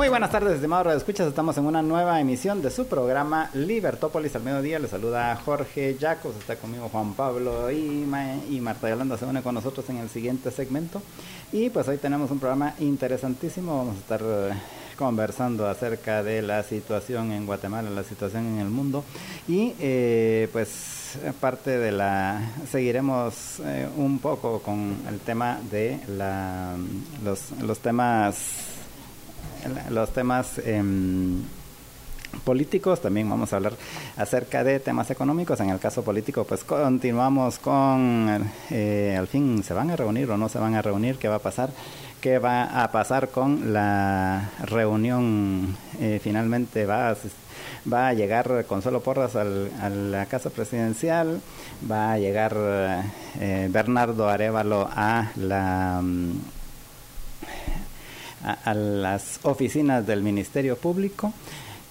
Muy buenas tardes, estimados Radio Escuchas. Estamos en una nueva emisión de su programa Libertópolis al mediodía. Les saluda Jorge Yacos, está conmigo Juan Pablo y, y Marta Yolanda se une con nosotros en el siguiente segmento. Y pues hoy tenemos un programa interesantísimo. Vamos a estar eh, conversando acerca de la situación en Guatemala, la situación en el mundo. Y eh, pues parte de la seguiremos eh, un poco con el tema de la los temas los temas em, políticos, también vamos a hablar acerca de temas económicos. En el caso político, pues continuamos con, eh, al fin, ¿se van a reunir o no se van a reunir? ¿Qué va a pasar? ¿Qué va a pasar con la reunión? Eh, finalmente va a, va a llegar Consuelo Porras al, a la casa presidencial, va a llegar eh, Bernardo Arevalo a la a, las oficinas del Ministerio Público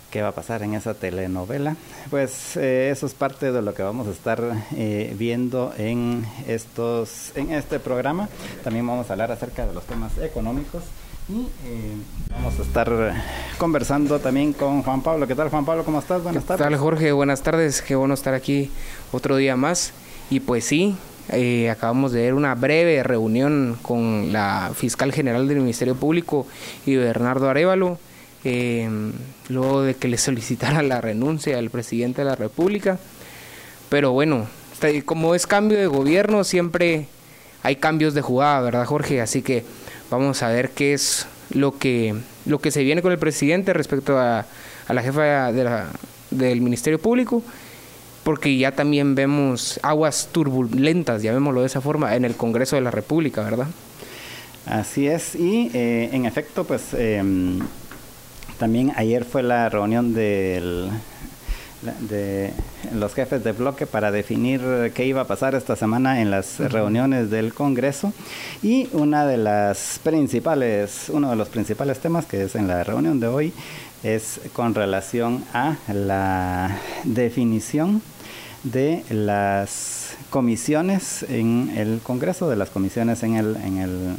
qué va a pasar en esa telenovela. Pues eh, eso es parte de lo que vamos a estar eh, viendo en estos, en este programa. También vamos a hablar acerca de los temas económicos y eh, vamos a estar conversando también con Juan Pablo. ¿Qué tal Juan Pablo? ¿Cómo estás? Buenas tardes. ¿Qué tal Jorge? Buenas tardes. Qué bueno estar aquí otro día más. Y pues sí, eh, acabamos de ver una breve reunión con la fiscal general del Ministerio Público y Bernardo Arevalo, eh, luego de que le solicitara la renuncia al presidente de la República. Pero bueno, como es cambio de gobierno, siempre hay cambios de jugada, ¿verdad, Jorge? Así que vamos a ver qué es lo que, lo que se viene con el presidente respecto a, a la jefa de del Ministerio Público porque ya también vemos aguas turbulentas, llamémoslo de esa forma, en el Congreso de la República, ¿verdad? Así es, y eh, en efecto, pues em, también ayer fue la reunión del, de los jefes de bloque para definir qué iba a pasar esta semana en las reuniones del Congreso y una de las principales, uno de los principales temas que es en la reunión de hoy es con relación a la definición de las comisiones en el Congreso, de las comisiones en el, en el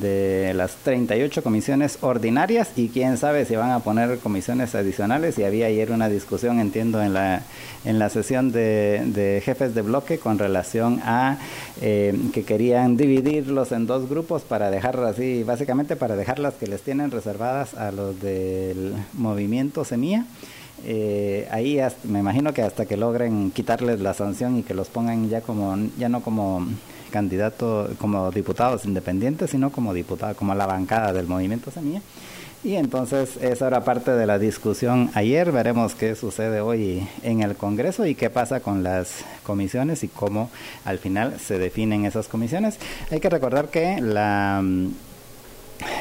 de las 38 comisiones ordinarias y quién sabe si van a poner comisiones adicionales. Y había ayer una discusión entiendo en la en la sesión de, jefes de bloque con relación a eh, que querían dividirlos en dos grupos para dejar así básicamente para dejarlas que les tienen reservadas a los del movimiento semilla. Eh, ahí me imagino que hasta que logren quitarles la sanción y que los pongan ya como ya no como candidato como diputados independientes sino como diputado como la bancada del movimiento semilla. Y entonces esa era parte de la discusión ayer. Veremos qué sucede hoy en el Congreso y qué pasa con las comisiones y cómo al final se definen esas comisiones. Hay que recordar que la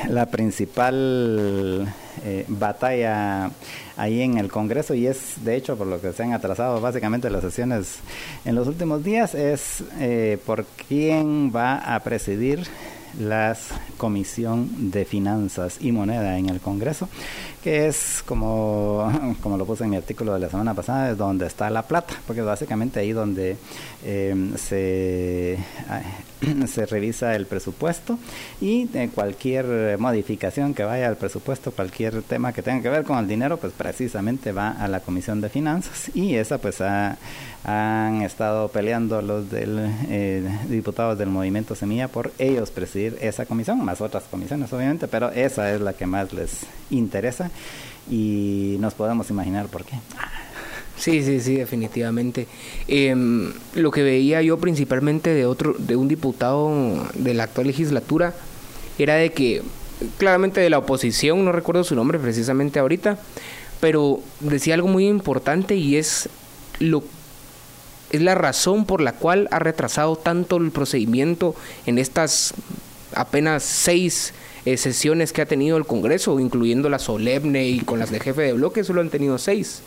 la principal eh, batalla ahí en el Congreso y es de hecho por lo que se han atrasado básicamente las sesiones en los últimos días es eh, por quién va a presidir la Comisión de Finanzas y Moneda en el Congreso, que es como, como lo puse en mi artículo de la semana pasada, es donde está la plata, porque básicamente ahí donde eh, se, se revisa el presupuesto y cualquier modificación que vaya al presupuesto, cualquier tema que tenga que ver con el dinero, pues precisamente va a la Comisión de Finanzas y esa pues ha, han estado peleando los del, eh, diputados del Movimiento Semilla por ellos presidir esa comisión, más otras comisiones obviamente, pero esa es la que más les interesa y nos podemos imaginar por qué. Sí, sí, sí, definitivamente. Em, lo que veía yo principalmente de otro, de un diputado de la actual legislatura, era de que, claramente de la oposición, no recuerdo su nombre precisamente ahorita, pero decía algo muy importante y es lo es la razón por la cual ha retrasado tanto el procedimiento en estas apenas seis eh, sesiones que ha tenido el Congreso, incluyendo la solemne y con las de jefe de bloque, solo han tenido seis.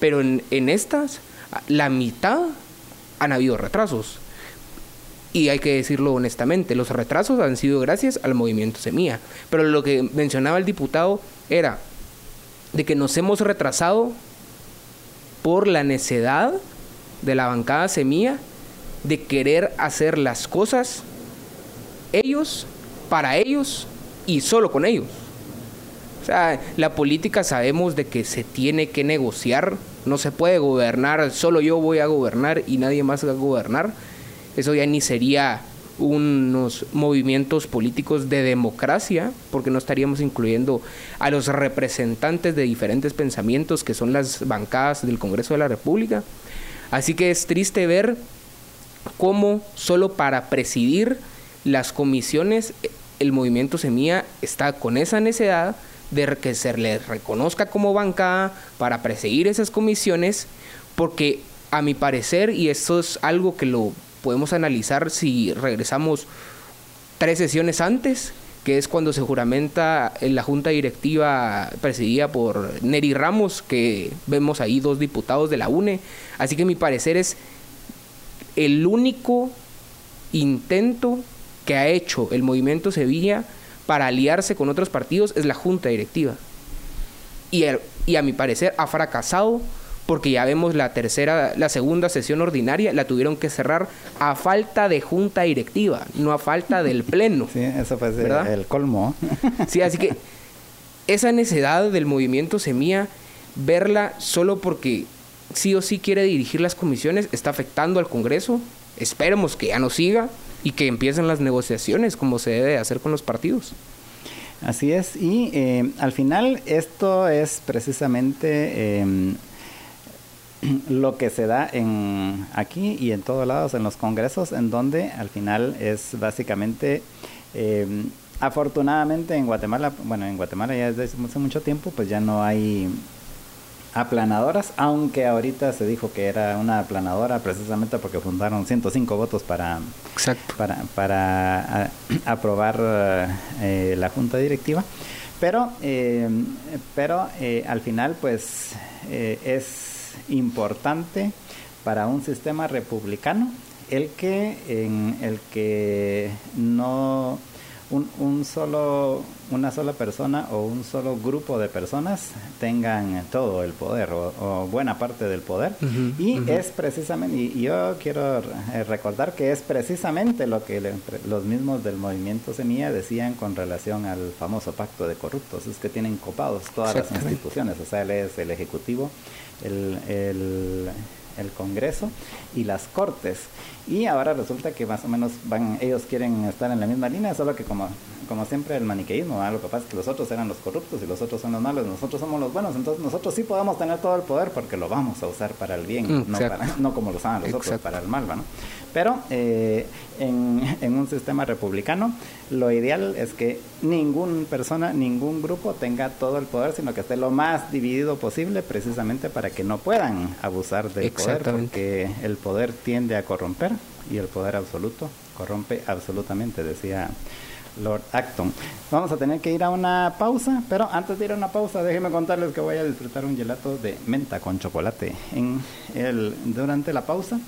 Pero en, estas, la mitad han habido retrasos. Y hay que decirlo honestamente, los retrasos han sido gracias al movimiento Semilla. Pero lo que mencionaba el diputado era de que nos hemos retrasado por la necedad de la bancada Semilla de querer hacer las cosas ellos, para ellos y solo con ellos. O sea, la política sabemos de que se tiene que negociar, no se puede gobernar, solo yo voy a gobernar y nadie más va a gobernar. Eso ya ni sería unos movimientos políticos de democracia, porque no estaríamos incluyendo a los representantes de diferentes pensamientos que son las bancadas del Congreso de la República. Así que es triste ver cómo solo para presidir las comisiones el movimiento Semilla está con esa necesidad de que se le reconozca como bancada para perseguir esas comisiones, porque a mi parecer, y esto es algo que lo podemos analizar si regresamos tres sesiones antes, que es cuando se juramenta en la junta directiva presidida por Neri Ramos, que vemos ahí dos diputados de la UNE. Así que mi parecer es el único intento que ha hecho el movimiento Sevilla para aliarse con otros partidos es la junta directiva. Y, y a mi parecer ha fracasado porque ya vemos la tercera, la segunda sesión ordinaria la tuvieron que cerrar a falta de junta directiva, no a falta del pleno. Sí, eso fue el colmo. Sí, así que esa necesidad del movimiento Semilla, verla solo porque sí o sí quiere dirigir las comisiones, está afectando al Congreso. Esperemos que ya no siga y que empiecen las negociaciones como se debe hacer con los partidos. Así es, y eh, al final esto es precisamente em, lo que se da en aquí y en todos lados en los congresos, en donde al final es básicamente, em, afortunadamente en Guatemala, bueno, en Guatemala ya desde hace mucho tiempo, pues ya no hay aplanadoras, aunque ahorita se dijo que era una aplanadora precisamente porque fundaron 105 votos para, para, para aprobar eh, la junta directiva. Pero, eh, pero eh, al final, pues es importante para un sistema republicano el que, en el que no un, un, solo, una sola persona o un solo grupo de personas tengan todo el poder o, buena parte del poder. y es precisamente, y, yo quiero eh, recordar que es precisamente lo que los mismos del movimiento Semilla decían con relación al famoso pacto de corruptos, es que tienen copados todas las instituciones, o sea, él es el Ejecutivo, el, el el Congreso y las Cortes. Y ahora resulta que más o menos van, ellos quieren estar en la misma línea, solo que como, como siempre el maniqueísmo, algo lo que pasa es que los otros eran los corruptos y los otros son los malos, nosotros somos los buenos, entonces nosotros sí podemos tener todo el poder porque lo vamos a usar para el bien, mm, no, para, no como lo saben los otros, para el mal, ¿no? Pero eh, en, en, un sistema republicano, lo ideal es que ninguna persona, ningún grupo tenga todo el poder, sino que esté lo más dividido posible, precisamente para que no puedan abusar del poder, porque el poder tiende a corromper y el poder absoluto corrompe absolutamente, decía Lord Acton. Vamos a tener que ir a una pausa, pero antes de ir a una pausa, déjenme contarles que voy a disfrutar un gelato de menta con chocolate en el, durante la pausa.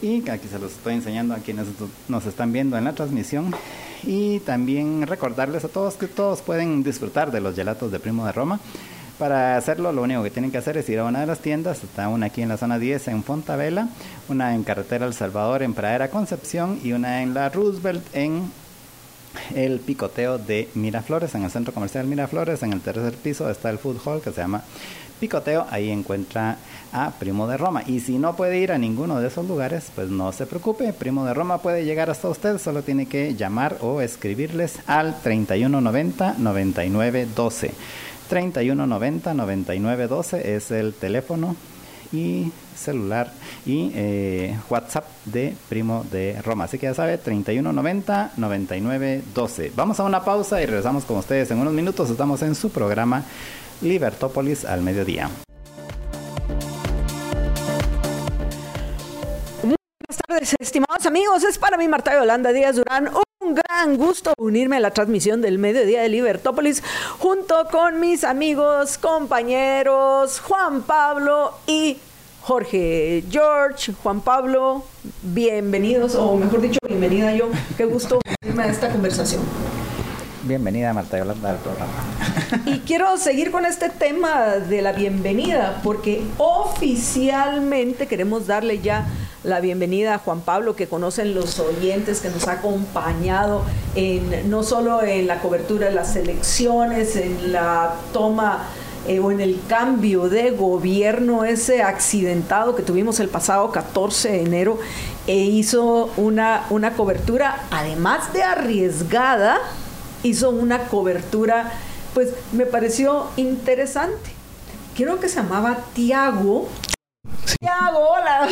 Y aquí se los estoy enseñando a quienes nos están viendo en la transmisión. Y también recordarles a todos que todos pueden disfrutar de los gelatos de Primo de Roma. Para hacerlo, lo único que tienen que hacer es ir a una de las tiendas. Está una aquí en la zona 10 en Fontavela, una en Carretera El Salvador en Pradera Concepción y una en la Roosevelt en el picoteo de Miraflores, en el centro comercial Miraflores. En el tercer piso está el food hall que se llama Picoteo, ahí encuentra a Primo de Roma. Y si no puede ir a ninguno de esos lugares, pues no se preocupe, Primo de Roma puede llegar hasta usted, solo tiene que llamar o escribirles al 3190 9912. 3190 9912 es el teléfono y celular y eh, WhatsApp de Primo de Roma. Así que ya sabe, 3190 9912. Vamos a una pausa y regresamos con ustedes en unos minutos. Estamos en su programa Libertópolis al mediodía. Buenas tardes, estimados amigos. Es para mí, Marta Yolanda Díaz Durán, un gran gusto unirme a la transmisión del mediodía de Libertópolis junto con mis amigos, compañeros Juan Pablo y Jorge George, Juan Pablo, bienvenidos, o mejor dicho, bienvenida yo. Qué gusto irme a esta conversación. Bienvenida Marta Yolanda al programa. Y quiero seguir con este tema de la bienvenida, porque oficialmente queremos darle ya la bienvenida a Juan Pablo, que conocen los oyentes, que nos ha acompañado en, no solo en la cobertura de las elecciones, en la toma eh, o en el cambio de gobierno, ese accidentado que tuvimos el pasado 14 de enero, e hizo una, una cobertura, además de arriesgada, hizo una cobertura, pues me pareció interesante. Creo que se llamaba Tiago. Tiago, hola.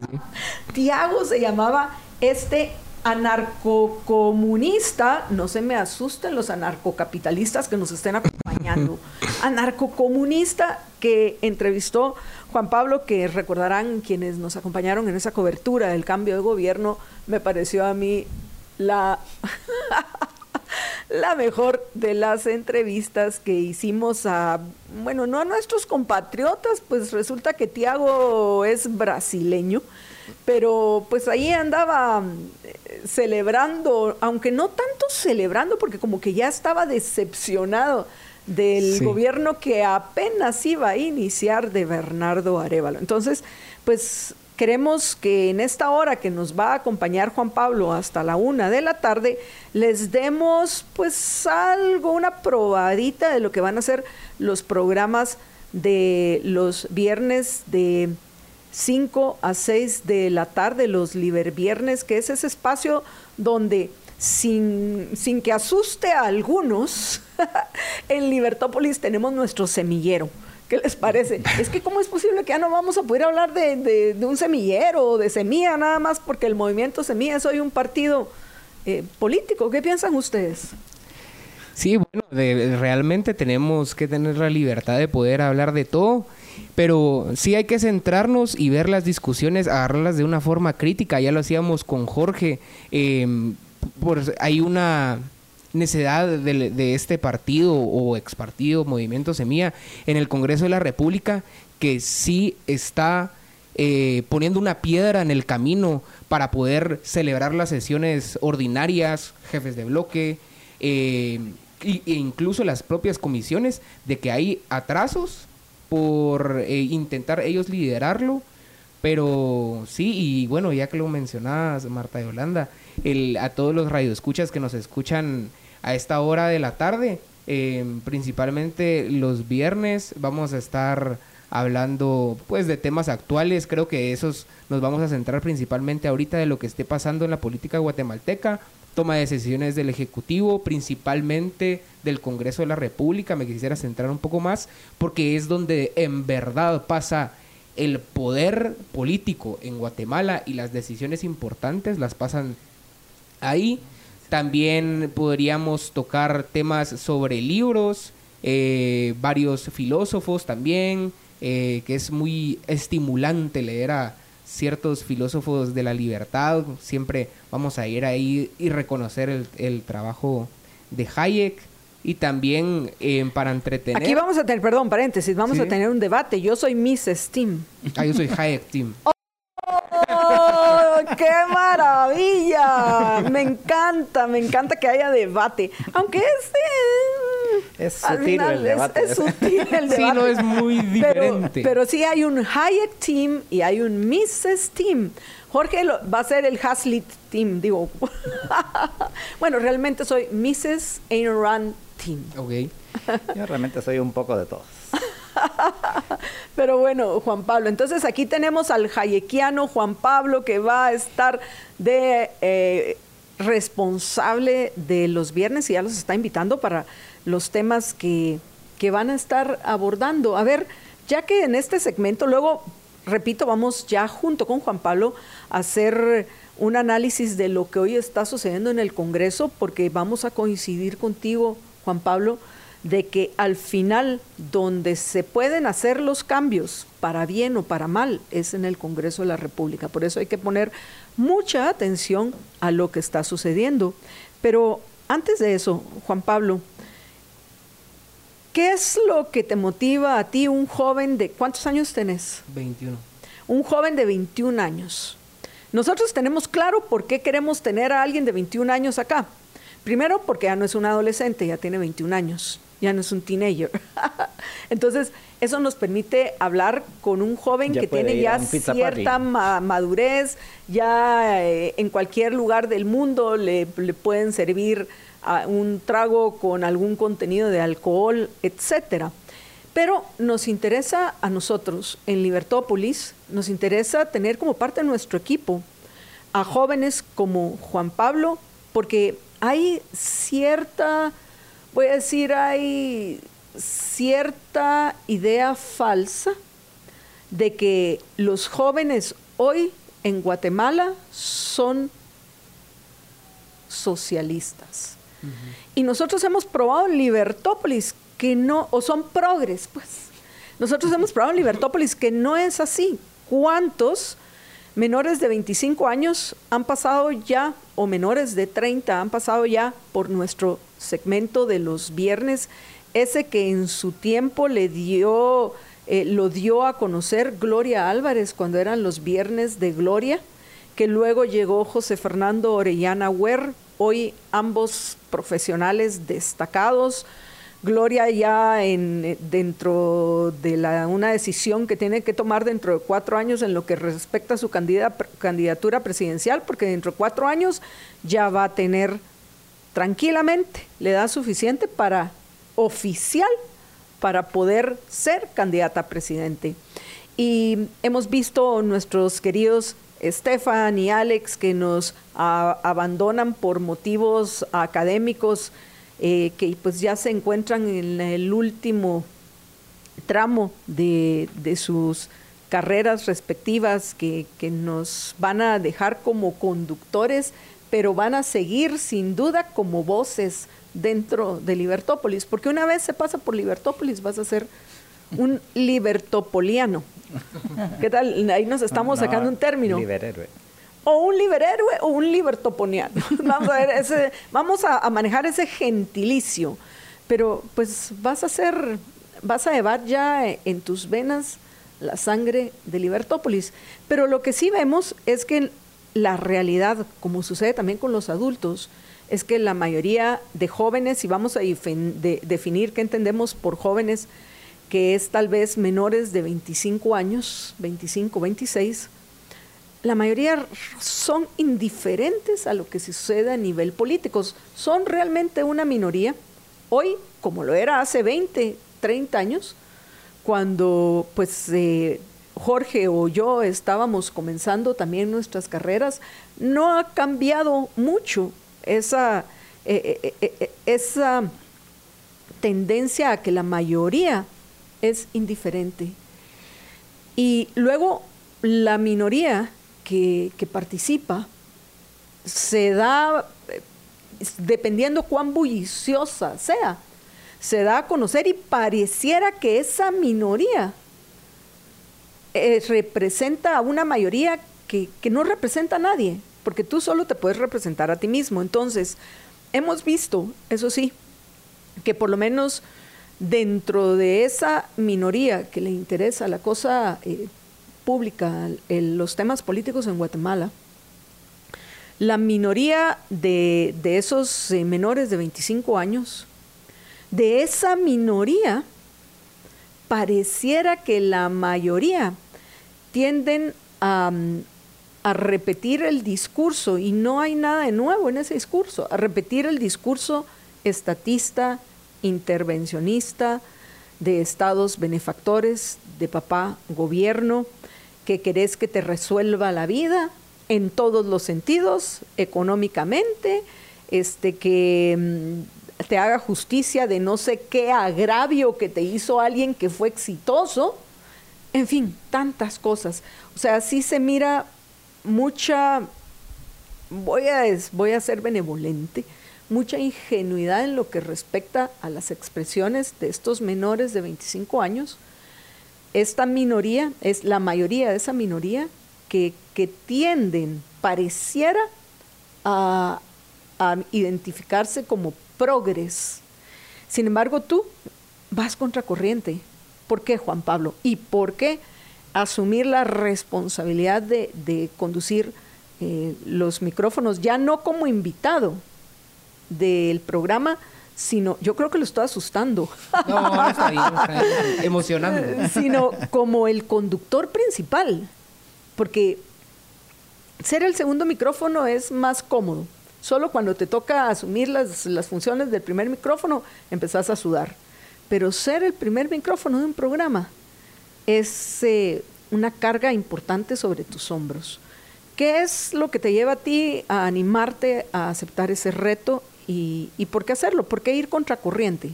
Tiago se llamaba este anarcocomunista, no se me asusten los anarcocapitalistas que nos estén acompañando, anarcocomunista que entrevistó Juan Pablo, que recordarán quienes nos acompañaron en esa cobertura del cambio de gobierno, me pareció a mí la la mejor de las entrevistas que hicimos a, bueno, no a nuestros compatriotas, pues resulta que Tiago es brasileño, pero pues ahí andaba celebrando, aunque no tanto celebrando, porque como que ya estaba decepcionado del gobierno que apenas iba a iniciar de Bernardo Arevalo. Entonces, pues Queremos que en esta hora que nos va a acompañar Juan Pablo hasta la una de la tarde, les demos pues algo, una probadita de lo que van a ser los programas de los viernes de 5 a 6 de la tarde, los Liber Viernes, que es ese espacio donde sin, sin que asuste a algunos, en Libertópolis tenemos nuestro semillero ¿Qué les parece? Es que cómo es posible que ya no vamos a poder hablar de, un semillero o de semilla nada más porque el movimiento semilla es hoy un partido eh, político. ¿Qué piensan ustedes? Sí, bueno, realmente tenemos que tener la libertad de poder hablar de todo, pero sí hay que centrarnos y ver las discusiones, agarrarlas de una forma crítica. Ya lo hacíamos con Jorge. Eh, hay una necesidad de, este partido o ex partido, Movimiento Semilla, en el Congreso de la República, que sí está eh, poniendo una piedra en el camino para poder celebrar las sesiones ordinarias, jefes de bloque, eh, e incluso las propias comisiones, de que hay atrasos por eh, intentar ellos liderarlo. Pero sí, y bueno, ya que lo mencionabas, Marta de Holanda, el, a todos los radioescuchas que nos escuchan a esta hora de la tarde. Eh, principalmente los viernes vamos a estar hablando pues de temas actuales. Creo que esos nos vamos a centrar principalmente ahorita de lo que esté pasando en la política guatemalteca, toma de decisiones del Ejecutivo, principalmente del Congreso de la República. Me quisiera centrar un poco más porque es donde en verdad pasa el poder político en Guatemala y las decisiones importantes las pasan ahí. También podríamos tocar temas sobre libros, eh, varios filósofos también, eh, que es muy estimulante leer a ciertos filósofos de la libertad. Siempre vamos a ir ahí y reconocer el, trabajo de Hayek. Y también eh, para entretener. Aquí vamos a tener, perdón, paréntesis, vamos a tener un debate. Yo soy Miss Steam. Ah, yo soy Hayek Team. ¡Oh, ¡Qué maravilla! Me encanta, me encanta que haya debate. Aunque es... es sutil el debate. Es, sutil el debate. Sí, no es muy diferente. Pero, sí hay un Hayek Team y hay un Mrs. Team. Jorge va a ser el Hazlitt Team, digo. bueno, realmente soy Mrs. Ayn Rand Team. Ok. Yo realmente soy un poco de todos. Pero bueno, Juan Pablo, entonces aquí tenemos al hayekiano Juan Pablo que va a estar de eh, responsable de los viernes y ya los está invitando para los temas que, que van a estar abordando. A ver, ya que en este segmento, luego, repito, vamos ya junto con Juan Pablo a hacer un análisis de lo que hoy está sucediendo en el Congreso, porque vamos a coincidir contigo, Juan Pablo, de que al final donde se pueden hacer los cambios para bien o para mal es en el Congreso de la República. Por eso hay que poner mucha atención a lo que está sucediendo. Pero antes de eso, Juan Pablo, ¿Qué es lo que te motiva a ti, un joven de... ¿Cuántos años tenés? 21. Un joven de 21 años. Nosotros tenemos claro por qué queremos tener a alguien de 21 años acá. Primero, porque ya no es un adolescente, ya tiene 21 años, ya no es un teenager. Entonces, eso nos permite hablar con un joven Ya que tiene ya cierta ma- madurez, ya eh, en cualquier lugar del mundo le, le pueden servir un trago con algún contenido de alcohol, etcétera. Pero nos interesa a nosotros en Libertópolis, nos interesa tener como parte de nuestro equipo a jóvenes como Juan Pablo, porque hay cierta, voy a decir, hay cierta idea falsa de que los jóvenes hoy en Guatemala son socialistas. Y nosotros hemos probado en Libertópolis que no, o son progres, pues. Nosotros hemos probado en Libertópolis que no es así. ¿Cuántos menores de 25 años han pasado ya, o menores de 30 han pasado ya por nuestro segmento de los viernes, ese que en su tiempo le dio, eh, lo dio a conocer Gloria Álvarez cuando eran los viernes de Gloria? que luego llegó José Fernando Orellana Huer, hoy ambos profesionales destacados. Gloria ya en, eh, dentro de la, una decisión que tiene que tomar dentro de cuatro años en lo que respecta a su candida- candidatura presidencial, porque dentro de cuatro años ya va a tener tranquilamente, le da suficiente para oficial para poder ser candidata a presidente. Y hemos visto nuestros queridos Estefan y Alex que nos a- abandonan por motivos académicos, eh, que pues ya se encuentran en el último tramo de, de sus carreras respectivas que, que nos van a dejar como conductores, pero van a seguir sin duda como voces dentro de Libertópolis, porque una vez se pasa por Libertópolis vas a ser un libertopoliano. ¿Qué tal? Ahí nos estamos No, sacando un término Liberhéroe. o un liberhéroe o un libertoponiano. Vamos a ver, ese, vamos a, a manejar ese gentilicio. Pero pues vas a ser, vas a llevar ya en tus venas la sangre de Libertópolis. Pero lo que sí vemos es que la realidad, como sucede también con los adultos, es que la mayoría de jóvenes, y vamos a de- definir qué entendemos por jóvenes, que es tal vez menores de 25 años, 25, 26, la mayoría son indiferentes a lo que sucede a nivel político. Son realmente una minoría. Hoy, como lo era hace 20, 30 años, cuando pues eh, Jorge o yo estábamos comenzando también nuestras carreras, no ha cambiado mucho esa, eh, eh, esa tendencia a que la mayoría es indiferente. Y luego la minoría que, que participa se da, dependiendo cuán bulliciosa sea, se da a conocer y pareciera que esa minoría eh, representa a una mayoría que, que no representa a nadie, porque tú solo te puedes representar a ti mismo. Entonces, hemos visto, eso sí, que por lo menos dentro de esa minoría que le interesa la cosa eh, pública, los temas políticos en Guatemala, la minoría de, de esos eh, menores de 25 años, de esa minoría, pareciera que la mayoría tienden a, a repetir el discurso, y no hay nada de nuevo en ese discurso, a repetir el discurso estatista, intervencionista, de estados benefactores, de papá gobierno, que querés que te resuelva la vida en todos los sentidos, económicamente, este que mm, te haga justicia de no sé qué agravio que te hizo alguien que fue exitoso, en fin, tantas cosas. O sea, sí se mira mucha, voy a, voy a ser benevolente, mucha ingenuidad en lo que respecta a las expresiones de estos menores de 25 años. Esta minoría es la mayoría de esa minoría que, que tienden, pareciera, a, a identificarse como progres. Sin embargo, tú vas contracorriente. ¿Por qué, Juan Pablo? ¿Y por qué asumir la responsabilidad de, conducir eh, los micrófonos, ya no como invitado del programa, sino yo creo que lo estoy asustando. No, no está bien, está emocionando. Sino como el conductor principal, porque ser el segundo micrófono es más cómodo. Solo cuando te toca asumir las, las funciones del primer micrófono, empezás a sudar. Pero ser el primer micrófono de un programa es eh, una carga importante sobre tus hombros. ¿Qué es lo que te lleva a ti a animarte a aceptar ese reto y, por qué hacerlo? ¿Por qué ir contracorriente?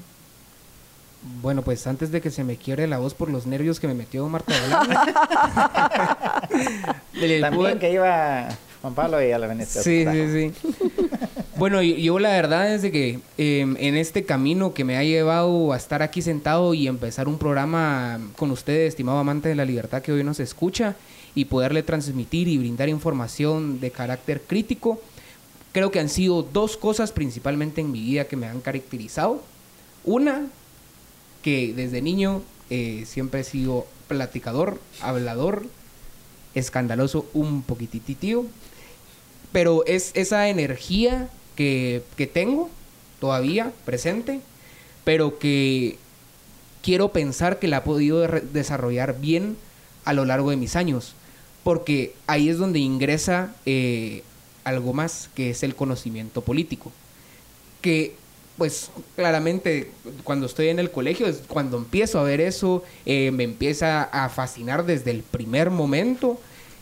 Bueno, pues antes de que se me quiebre la voz por los nervios que me metió Marta También que iba Juan Pablo y a la Venecia. Sí, sí, sí. bueno, yo, la verdad es de que em, en este camino que me ha llevado a estar aquí sentado y empezar un programa con ustedes, estimado amante de la libertad que hoy nos escucha, y poderle transmitir y brindar información de carácter crítico, creo que han sido dos cosas principalmente en mi vida que me han caracterizado. Una, que desde niño eh, siempre he sido platicador, hablador, escandaloso, un poquititito pero es esa energía que, tengo todavía presente, pero que quiero pensar que la he podido desarrollar bien a lo largo de mis años, porque ahí es donde ingresa eh, algo más, que es el conocimiento político, que pues claramente cuando estoy en el colegio es cuando empiezo a ver eso, eh, me empieza a fascinar desde el primer momento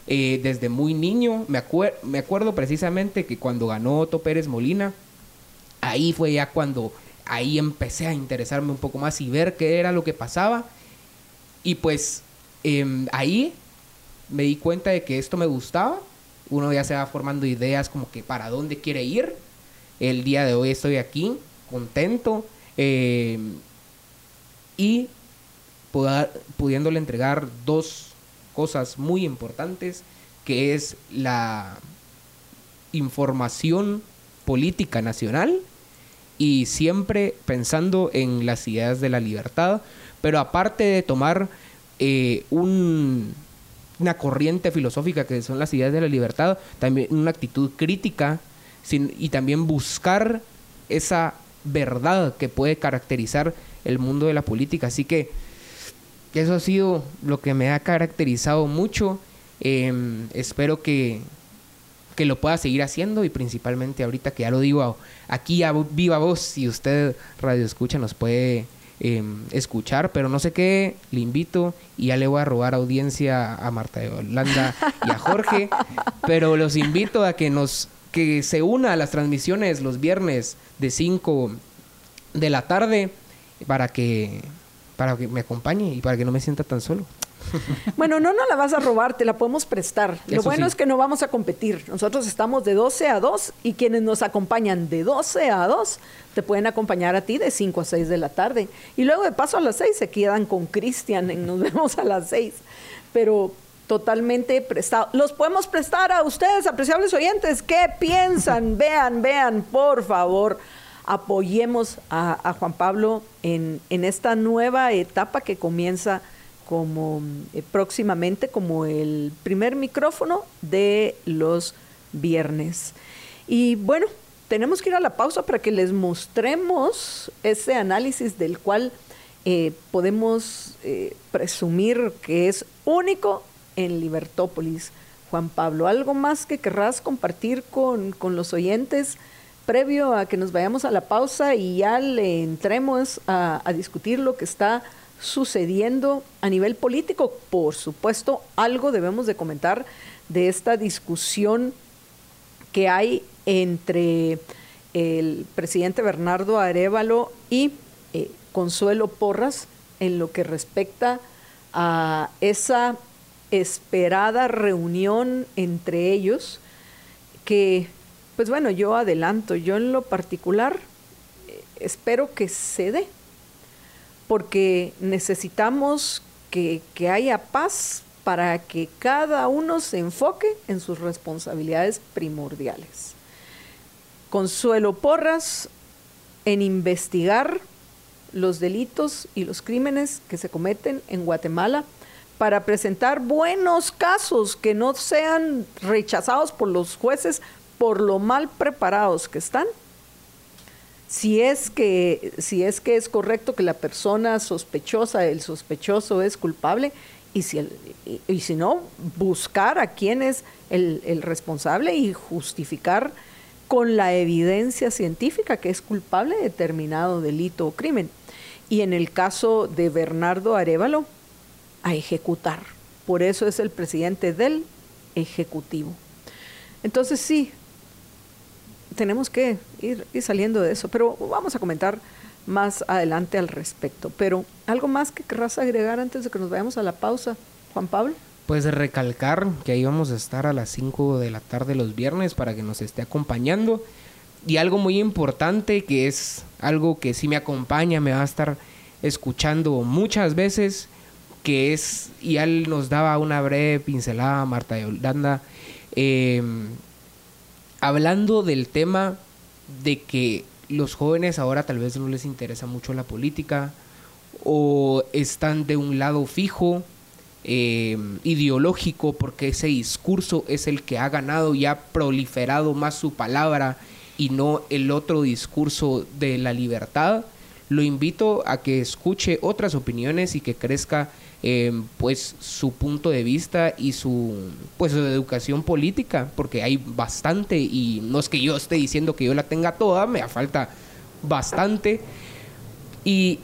eh, desde muy niño. Me, me acuerdo precisamente que cuando ganó Otto Pérez Molina, ahí fue ya cuando ahí empecé a interesarme un poco más y ver qué era lo que pasaba. Y pues em, ahí me di cuenta de que esto me gustaba. Uno ya se va formando ideas como que para dónde quiere ir. El día de hoy estoy aquí, contento. Em, y pudiéndole entregar dos cosas muy importantes, que es la información política nacional y siempre pensando en las ideas de la libertad, pero aparte de tomar eh, un, una corriente filosófica que son las ideas de la libertad, también una actitud crítica y también buscar esa verdad que puede caracterizar el mundo de la política. Así que eso ha sido lo que me ha caracterizado mucho. Em, espero que, que lo pueda seguir haciendo y principalmente ahorita que ya lo digo aquí a viva voz, si usted radio escucha nos puede em, escuchar, pero no sé qué, le invito y ya le voy a robar audiencia a Marta de Holanda y a Jorge, pero los invito a que nos que se una a las transmisiones los viernes de 5 de la tarde para que para que me acompañe y para que no me sienta tan solo. Bueno, no no la vas a robar, te la podemos prestar. Lo bueno es que no vamos a competir. Nosotros estamos de 12 a 2 y quienes nos acompañan de 12 a 2 te pueden acompañar a ti de 5 a 6 de la tarde. Y luego de paso a las 6 se quedan con Cristian y nos vemos a las 6. Pero totalmente prestado. Los podemos prestar a ustedes, apreciables oyentes. ¿Qué piensan? vean, vean, por favor apoyemos a, Juan Pablo en, esta nueva etapa que comienza como eh, próximamente como el primer micrófono de los viernes. Y bueno, tenemos que ir a la pausa para que les mostremos ese análisis del cual eh, podemos eh, presumir que es único en Libertópolis. Juan Pablo, ¿algo más que querrás compartir con, con los oyentes? previo a que nos vayamos a la pausa y ya le entremos a, discutir lo que está sucediendo a nivel político. Por supuesto, algo debemos de comentar de esta discusión que hay entre el presidente Bernardo Arevalo y eh, Consuelo Porras en lo que respecta a esa esperada reunión entre ellos que pues bueno, yo adelanto, yo en lo particular eh, espero que se dé, porque necesitamos que, que haya paz para que cada uno se enfoque en sus responsabilidades primordiales. Consuelo Porras en investigar los delitos y los crímenes que se cometen en Guatemala para presentar buenos casos que no sean rechazados por los jueces por lo mal preparados que están. Si es que, si es, que es correcto que la persona sospechosa, el sospechoso es culpable, y si, y, si no, buscar a quién es el, el responsable y justificar con la evidencia científica que es culpable de determinado delito o crimen. Y en el caso de Bernardo Arevalo, a ejecutar. Por eso es el presidente del Ejecutivo. Entonces sí, tenemos que ir, saliendo de eso, pero vamos a comentar más adelante al respecto. Pero algo más que querrás agregar antes de que nos vayamos a la pausa, Juan Pablo. Pues recalcar que ahí vamos a estar a las 5 de la tarde los viernes para que nos esté acompañando. Y algo muy importante que es algo que sí me acompaña, me va a estar escuchando muchas veces, que es, y él nos daba una breve pincelada, Marta de Holanda, em, hablando del tema de que los jóvenes ahora tal vez no les interesa mucho la política o están de un lado fijo, em, ideológico, porque ese discurso es el que ha ganado y ha proliferado más su palabra y no el otro discurso de la libertad. Lo invito a que escuche otras opiniones y que crezca Em, pues su punto de vista y su pues su educación política porque hay bastante y no es que yo esté diciendo que yo la tenga toda me falta bastante. Y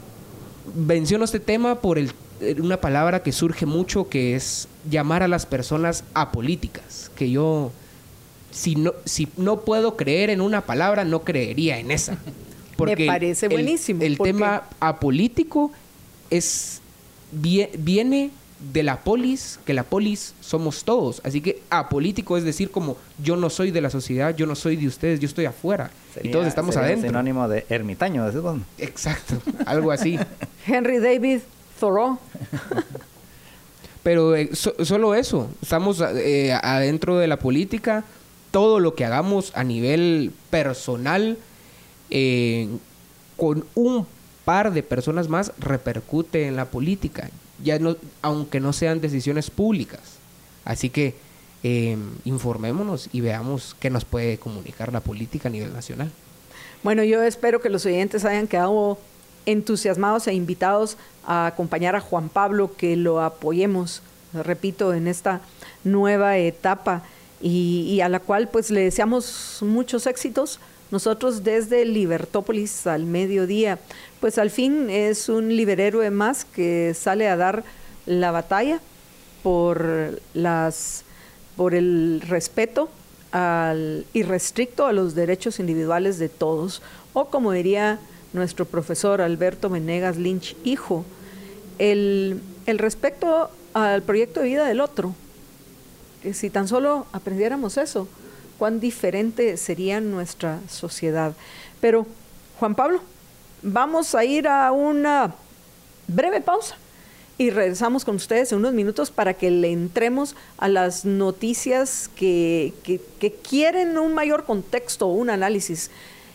menciono este tema por el, una palabra que surge mucho que es llamar a las personas apolíticas que yo si no si no puedo creer en una palabra no creería en esa. Porque me parece buenísimo el, el tema apolítico es viene de la polis, que la polis somos todos. Así que apolítico es decir como yo no soy de la sociedad, yo no soy de ustedes, yo estoy afuera. y todos estamos adentro. Sinónimo de ermitaño, Exacto, algo así. Henry David Thoreau. Pero eh, solo eso, estamos eh, adentro de la política, todo lo que hagamos a nivel personal, eh, con un par de personas más repercute en la política, ya no, aunque no sean decisiones públicas. Así que em, informémonos y veamos qué nos puede comunicar la política a nivel nacional. Bueno, yo espero que los oyentes hayan quedado entusiasmados e invitados a acompañar a Juan Pablo, que lo apoyemos, repito, en esta nueva etapa y, y a la cual pues le deseamos muchos éxitos nosotros desde Libertópolis al mediodía, pues al fin es un liberhéroe más que sale a dar la batalla por las por el respeto al irrestricto a los derechos individuales de todos, o como diría nuestro profesor Alberto Menegas Lynch, hijo, el, el respeto al proyecto de vida del otro. Que si tan solo aprendiéramos eso, cuán diferente sería nuestra sociedad. Pero, Juan Pablo, vamos a ir a una breve pausa y regresamos con ustedes en unos minutos para que le entremos a las noticias que, quieren un mayor contexto, un análisis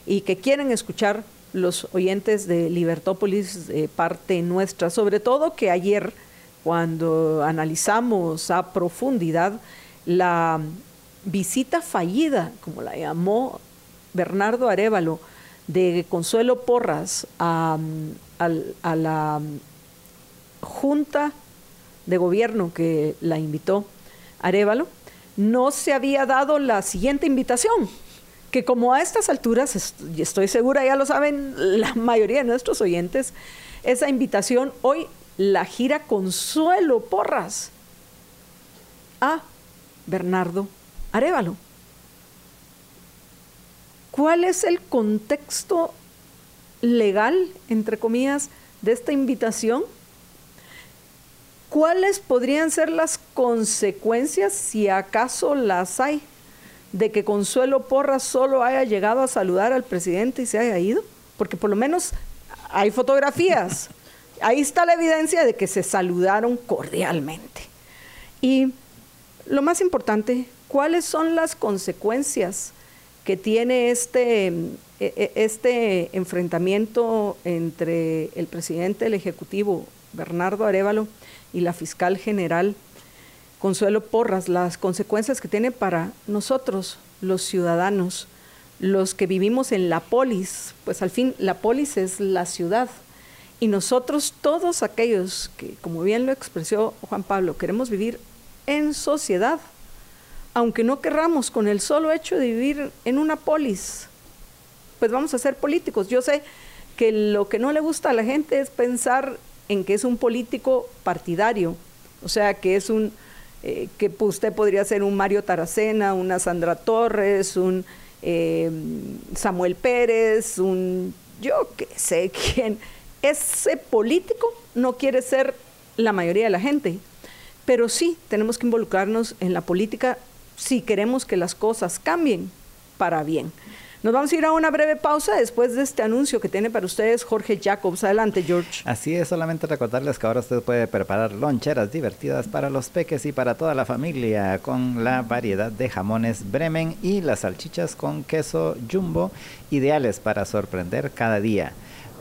y que quieren escuchar los oyentes de Libertópolis de parte nuestra, sobre todo que ayer cuando analizamos a profundidad la visita fallida, como la llamó Bernardo Arevalo, de Consuelo Porras a, la junta de gobierno que la invitó Arevalo, no se había dado la siguiente invitación, que como a estas alturas, estoy segura, ya lo saben la mayoría de nuestros oyentes, esa invitación hoy la gira Consuelo Porras a Bernardo Arevalo. ¿Cuál es el contexto legal, entre comillas, de esta invitación? ¿Cuáles podrían ser las consecuencias, si acaso las hay, de que Consuelo Porras solo haya llegado a saludar al presidente y se haya ido? Porque por lo menos hay fotografías. Ahí está la evidencia de que se saludaron cordialmente. Y lo más importante, ¿cuáles son las consecuencias que tiene este, e, e, este enfrentamiento entre el presidente del Ejecutivo, Bernardo Arevalo, y la fiscal general, Consuelo Porras, las consecuencias que tiene para nosotros, los ciudadanos, los que vivimos en la polis, pues al fin la polis es la ciudad. Y nosotros, todos aquellos que, como bien lo expresó Juan Pablo, queremos vivir en sociedad, aunque no querramos con el solo hecho de vivir en una polis, pues vamos a ser políticos. Yo sé que lo que no le gusta a la gente es pensar en que es un político partidario, o sea, que es un, eh, que usted podría ser un Mario Taracena, una Sandra Torres, un eh, Samuel Pérez, un yo que sé quién. Ese político no quiere ser la mayoría de la gente, pero sí tenemos que involucrarnos en la política si queremos que las cosas cambien para bien. Nos vamos a ir a una breve pausa después de este anuncio que tiene para ustedes Jorge Jacobs. Adelante, George. Así es, solamente recordarles que ahora usted puede preparar loncheras divertidas para los peques y para toda la familia con la variedad de jamones Bremen y las salchichas con queso jumbo, ideales para sorprender cada día.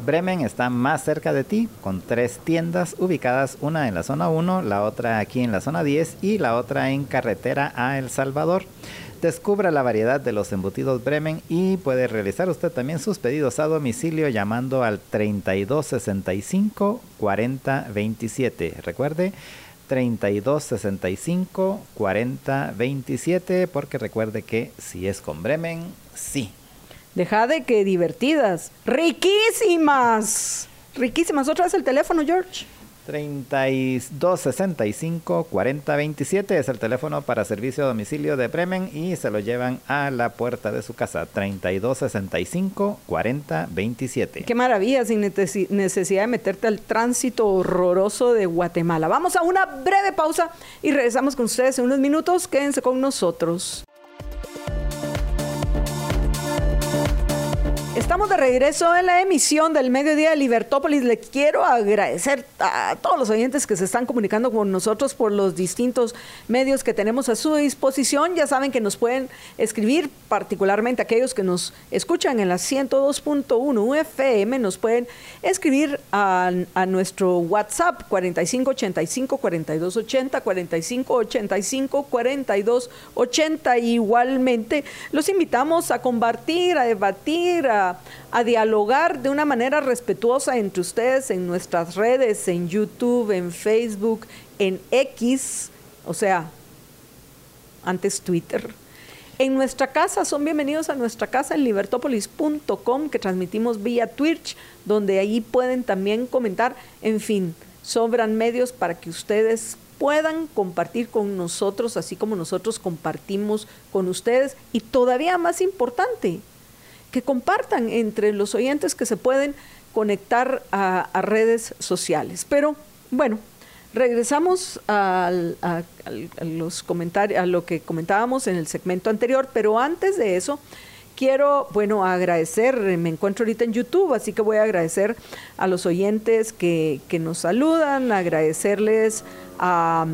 Bremen está más cerca de ti, con tres tiendas ubicadas, una en la zona 1, la otra aquí en la zona 10 y la otra en carretera a El Salvador. Descubra la variedad de los embutidos Bremen y puede realizar usted también sus pedidos a domicilio llamando al 3265 4027. Recuerde 3265 4027 porque recuerde que si es con Bremen, sí. Deja de que divertidas, riquísimas. Riquísimas. Otra vez el teléfono, George. 3265 4027 es el teléfono para servicio a domicilio de Bremen y se lo llevan a la puerta de su casa 3265 4027. Qué maravilla sin necesidad de meterte al tránsito horroroso de Guatemala. Vamos a una breve pausa y regresamos con ustedes en unos minutos. Quédense con nosotros. Estamos de regreso en la emisión del Mediodía de Libertópolis. Le quiero agradecer a todos los oyentes que se están comunicando con nosotros por los distintos medios que tenemos a su disposición. Ya saben que nos pueden escribir, particularmente aquellos que nos escuchan en la 102.1 FM, nos pueden escribir a, nuestro WhatsApp 4585 4280 4585 4280. Igualmente, los invitamos a compartir, a debatir, a a, dialogar de una manera respetuosa entre ustedes en nuestras redes, en YouTube, en Facebook, en X, o sea, antes Twitter. En nuestra casa, son bienvenidos a nuestra casa en libertopolis.com que transmitimos vía Twitch, donde ahí pueden también comentar, en fin, sobran medios para que ustedes puedan compartir con nosotros, así como nosotros compartimos con ustedes. Y todavía más importante, que compartan entre los oyentes que se pueden conectar a, redes sociales. Pero bueno, regresamos a, los comentarios, a lo que comentábamos en el segmento anterior, pero antes de eso quiero, bueno, agradecer, me encuentro ahorita en YouTube, así que voy a agradecer a los oyentes que, que nos saludan, agradecerles a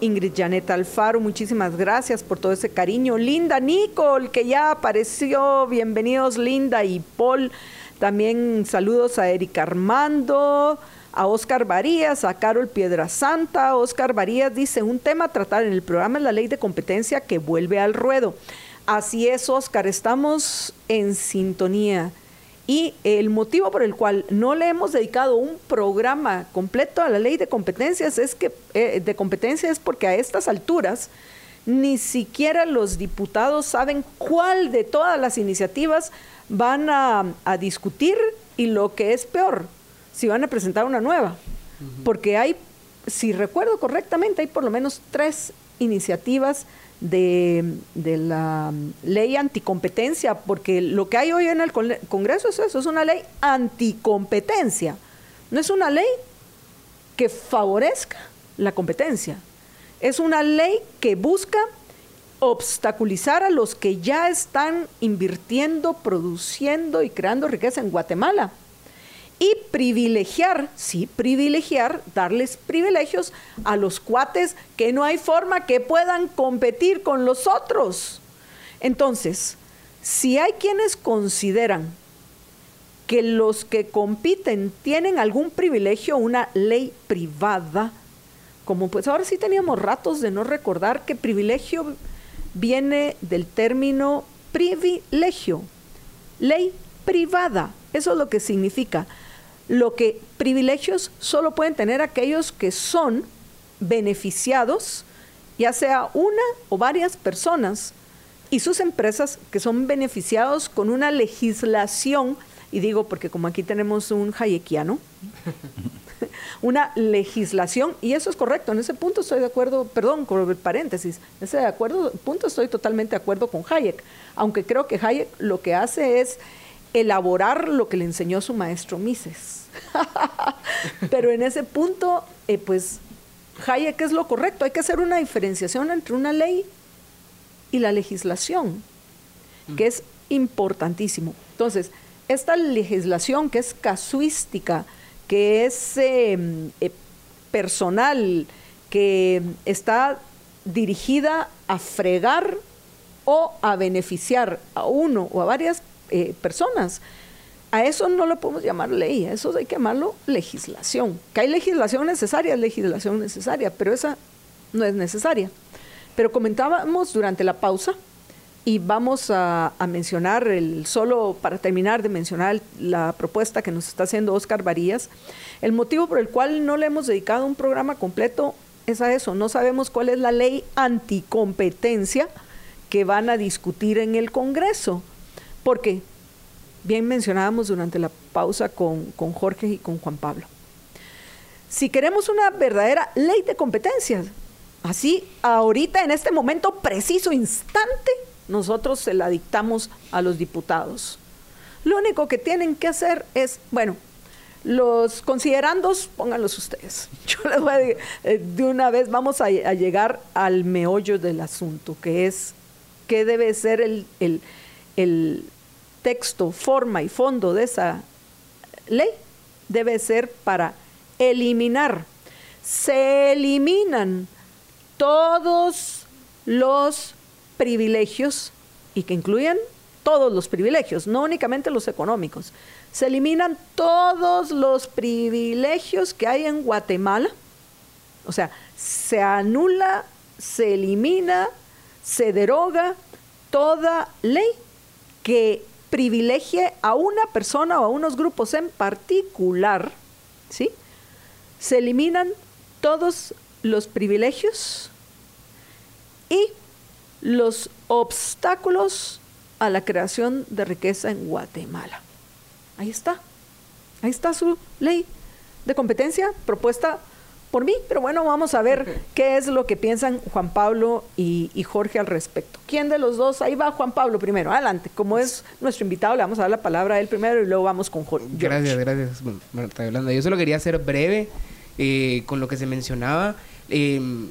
Ingrid Janet Alfaro, muchísimas gracias por todo ese cariño. Linda Nicole, que ya apareció, bienvenidos Linda y Paul. También saludos a Erika Armando, a Oscar Varías, a Carol Piedra Santa. Oscar Varías dice, un tema a tratar en el programa es la ley de competencia que vuelve al ruedo. Así es, Oscar, estamos en sintonía. Y el motivo por el cual no le hemos dedicado un programa completo a la ley de competencias es que eh, de competencia es porque a estas alturas ni siquiera los diputados saben cuál de todas las iniciativas van a, discutir y lo que es peor, si van a presentar una nueva. Porque hay, si recuerdo correctamente, hay por lo menos tres iniciativas de, la ley anticompetencia, porque lo que hay hoy en el Congreso es eso, es una ley anticompetencia. No es una ley que favorezca la competencia, es una ley que busca obstaculizar a los que ya están invirtiendo, produciendo y creando riqueza en Guatemala y privilegiar, sí, privilegiar, darles privilegios a los cuates que no hay forma que puedan competir con los otros. Entonces, Si hay quienes consideran que los que compiten tienen algún privilegio, una ley privada, como pues ahora sí teníamos ratos de no recordar que privilegio viene del término privilegio, ley privada, eso es lo que significa. Lo que privilegios solo pueden tener aquellos que son beneficiados, ya sea una o varias personas, y sus empresas que son beneficiados con una legislación, y digo porque como aquí tenemos un hayekiano, una legislación, y eso es correcto, en ese punto estoy de acuerdo, perdón, con el paréntesis, en ese de acuerdo, punto estoy totalmente de acuerdo con Hayek, aunque creo que Hayek lo que hace es elaborar lo que le enseñó su maestro Mises. Pero en ese punto, eh, pues Hayek es lo correcto, hay que hacer una diferenciación entre una ley y la legislación, que es importantísimo. Entonces, esta legislación que es casuística, que es em, eh, personal, que está dirigida a fregar o a beneficiar a uno o a varias eh, personas, a eso no lo podemos llamar ley, a eso hay que llamarlo legislación. Que hay legislación necesaria, es legislación necesaria, pero esa no es necesaria. Pero comentábamos durante la pausa y vamos a, mencionar, el, solo para terminar de mencionar la propuesta que nos está haciendo Oscar Varías, el motivo por el cual no le hemos dedicado un programa completo es a eso, no sabemos cuál es la ley anticompetencia que van a discutir en el Congreso, porque bien mencionábamos durante la pausa con, con Jorge y con Juan Pablo. Si queremos una verdadera ley de competencias, así ahorita en este momento preciso instante, nosotros se la dictamos a los diputados. Lo único que tienen que hacer es, bueno, los considerandos, pónganlos ustedes. Yo les voy a decir, eh, de una vez vamos a, llegar al meollo del asunto, que es qué debe ser el, el, el texto, forma y fondo de esa ley debe ser para eliminar. Se eliminan todos los privilegios y que incluyen todos los privilegios, no únicamente los económicos. Se eliminan todos los privilegios que hay en Guatemala. O sea, se anula, se elimina, se deroga toda ley que privilegie a una persona o a unos grupos en particular, ¿sí? Se eliminan todos los privilegios y los obstáculos a la creación de riqueza en Guatemala. Ahí está. Ahí está su ley de competencia propuesta por mí, pero bueno, vamos a ver qué es lo que piensan Juan Pablo y, Jorge al respecto. ¿Quién de los dos? Ahí va Juan Pablo primero, adelante. Como es nuestro invitado, le vamos a dar la palabra a él primero y luego vamos con Jorge. Gracias, gracias, Marta Yolanda. Yo solo quería ser breve eh, con lo que se mencionaba. Em,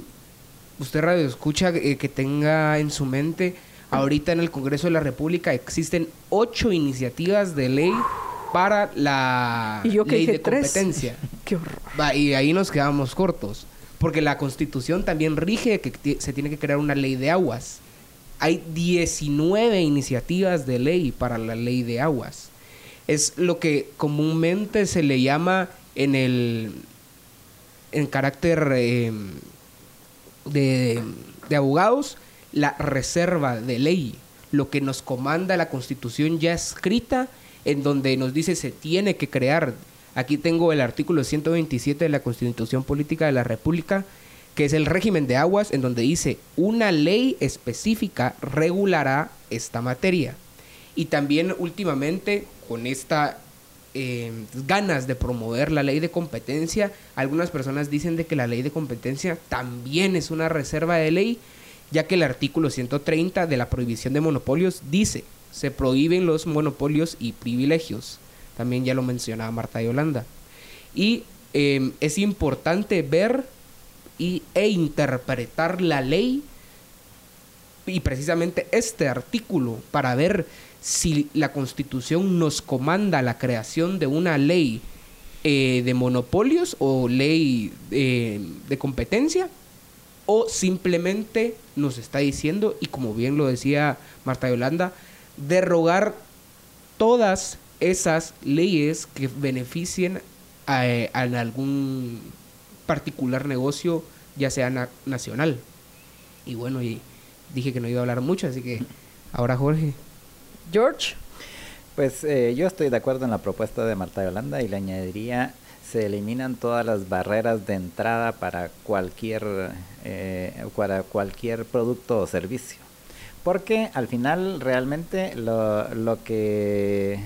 usted radio escucha eh, que tenga en su mente, ahorita en el Congreso de la República existen ocho iniciativas de ley para la ley de competencia. Qué horror. y ahí nos quedamos cortos. Porque la constitución también rige que se tiene que crear una ley de aguas. Hay 19 iniciativas de ley para la ley de aguas. Es lo que comúnmente se le llama en el en carácter eh, de, de abogados la reserva de ley, lo que nos comanda la constitución ya escrita en donde nos dice se tiene que crear. Aquí tengo el artículo 127 de la Constitución Política de la República, que es el régimen de aguas, en donde dice una ley específica regulará esta materia. Y también últimamente, con esta eh, ganas de promover la ley de competencia, algunas personas dicen de que la ley de competencia también es una reserva de ley, ya que el artículo 130 de la prohibición de monopolios dice se prohíben los monopolios y privilegios. También ya lo mencionaba Marta Yolanda. Y em, es importante ver y, e interpretar la ley y precisamente este artículo para ver si la constitución nos comanda la creación de una ley eh, de monopolios o ley eh, de competencia o simplemente nos está diciendo, y como bien lo decía Marta Yolanda, derrogar todas esas leyes que beneficien a, algún particular negocio, ya sea nacional. Y bueno, y dije que no iba a hablar mucho, así que ahora Jorge. George. Pues eh, yo estoy de acuerdo en la propuesta de Marta Yolanda y le añadiría se eliminan todas las barreras de entrada para cualquier eh, para cualquier producto o servicio porque al final realmente lo, lo que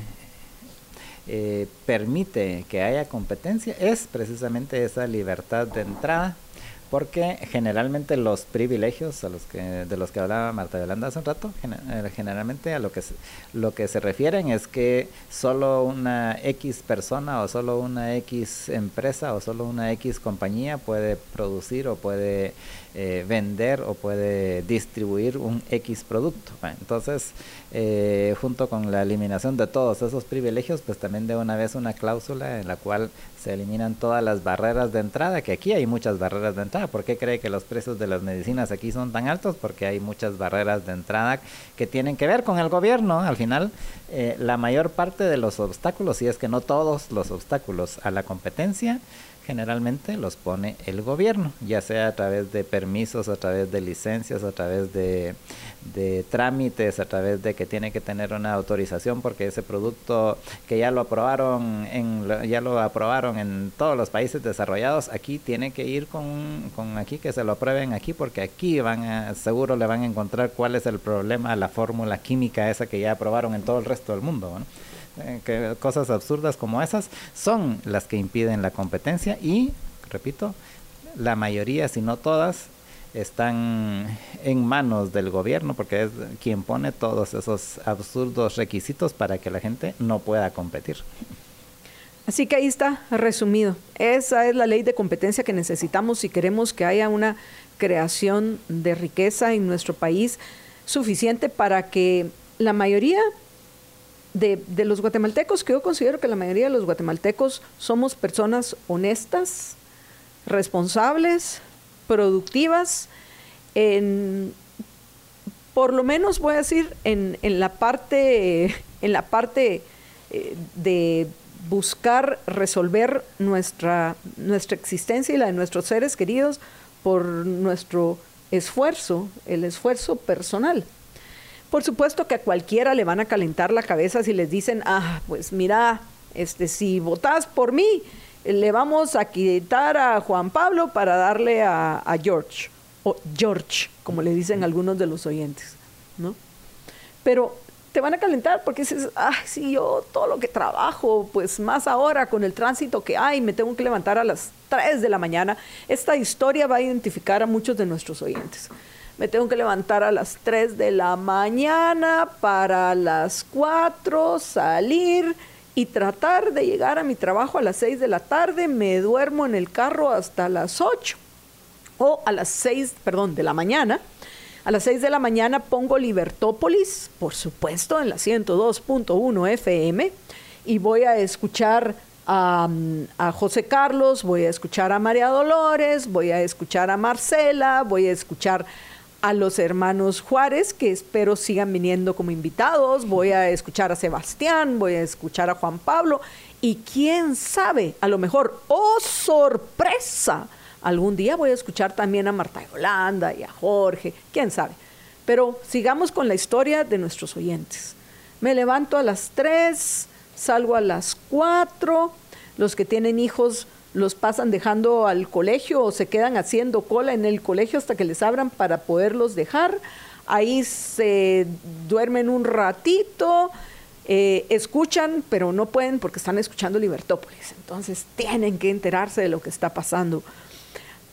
eh, permite que haya competencia es precisamente esa libertad de entrada. Porque generalmente los privilegios a los que de los que hablaba Marta Yolanda hace un rato eh, generalmente a lo que se, lo que se refieren es que solo una X persona o solo una X empresa o solo una X compañía puede producir o puede eh, vender o puede distribuir un X producto. Entonces, eh, junto con la eliminación de todos esos privilegios, pues también de una vez una cláusula en la cual se eliminan todas las barreras de entrada, que aquí hay muchas barreras de entrada. ¿Por qué cree que los precios de las medicinas aquí son tan altos? Porque hay muchas barreras de entrada que tienen que ver con el gobierno. Al final, eh, la mayor parte de los obstáculos, si es que no todos los obstáculos a la competencia, generalmente los pone el gobierno, ya sea a través de permisos, a través de licencias, a través de, trámites, a través de que tiene que tener una autorización porque ese producto que ya lo aprobaron en ya lo aprobaron en todos los países desarrollados, aquí tiene que ir con, con aquí que se lo aprueben aquí porque aquí van a, seguro le van a encontrar cuál es el problema, la fórmula química esa que ya aprobaron en todo el resto del mundo. ¿no? Eh, que cosas absurdas como esas son las que impiden la competencia y, repito, la mayoría, si no todas, están en manos del gobierno porque es quien pone todos esos absurdos requisitos para que la gente no pueda competir. Así que ahí está resumido. Esa es la ley de competencia que necesitamos si queremos que haya una creación de riqueza en nuestro país suficiente para que la mayoría de, los guatemaltecos, que yo considero que la mayoría de los guatemaltecos somos personas honestas, responsables, productivas, en, por lo menos voy a decir en, en la parte, en la parte eh, de buscar resolver nuestra, nuestra existencia y la de nuestros seres queridos por nuestro esfuerzo, el esfuerzo personal. Por supuesto que a cualquiera le van a calentar la cabeza si les dicen, ah, pues mira, este, si votás por mí, le vamos a quitar a Juan Pablo para darle a, George, o George, como le dicen algunos de los oyentes, ¿no? Pero te van a calentar porque dices, ah, si yo todo lo que trabajo, pues más ahora con el tránsito que hay, me tengo que levantar a las 3 de la mañana. Esta historia va a identificar a muchos de nuestros oyentes me tengo que levantar a las 3 de la mañana para las 4 salir y tratar de llegar a mi trabajo a las 6 de la tarde, me duermo en el carro hasta las 8 o a las 6, perdón, de la mañana. A las 6 de la mañana pongo Libertópolis, por supuesto, en la 102.1 FM y voy a escuchar a, a, José Carlos, voy a escuchar a María Dolores, voy a escuchar a Marcela, voy a escuchar a los hermanos Juárez, que espero sigan viniendo como invitados. Voy a escuchar a Sebastián, voy a escuchar a Juan Pablo y quién sabe, a lo mejor, oh sorpresa, algún día voy a escuchar también a Marta Yolanda y a Jorge, quién sabe. Pero sigamos con la historia de nuestros oyentes. Me levanto a las 3, salgo a las 4, los que tienen hijos los pasan dejando al colegio o se quedan haciendo cola en el colegio hasta que les abran para poderlos dejar. Ahí se duermen un ratito, eh, escuchan, pero no pueden porque están escuchando Libertópolis. Entonces tienen que enterarse de lo que está pasando.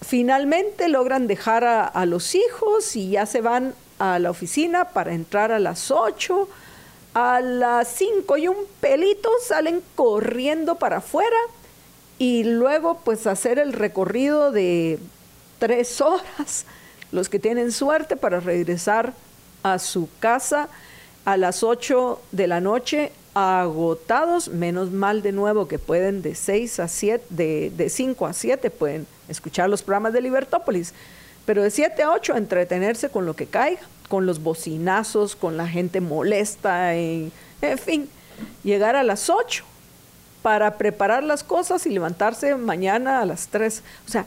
Finalmente logran dejar a, a los hijos y ya se van a la oficina para entrar a las 8. A las 5 y un pelito salen corriendo para afuera y luego pues hacer el recorrido de tres horas, los que tienen suerte, para regresar a su casa a las 8 de la noche agotados, menos mal de nuevo que pueden de 6 a 7, de, de 5 a 7 pueden escuchar los programas de Libertópolis. pero de 7 a 8 entretenerse con lo que caiga, con los bocinazos, con la gente molesta, en, en fin, llegar a las 8 para preparar las cosas y levantarse mañana a las 3. O sea,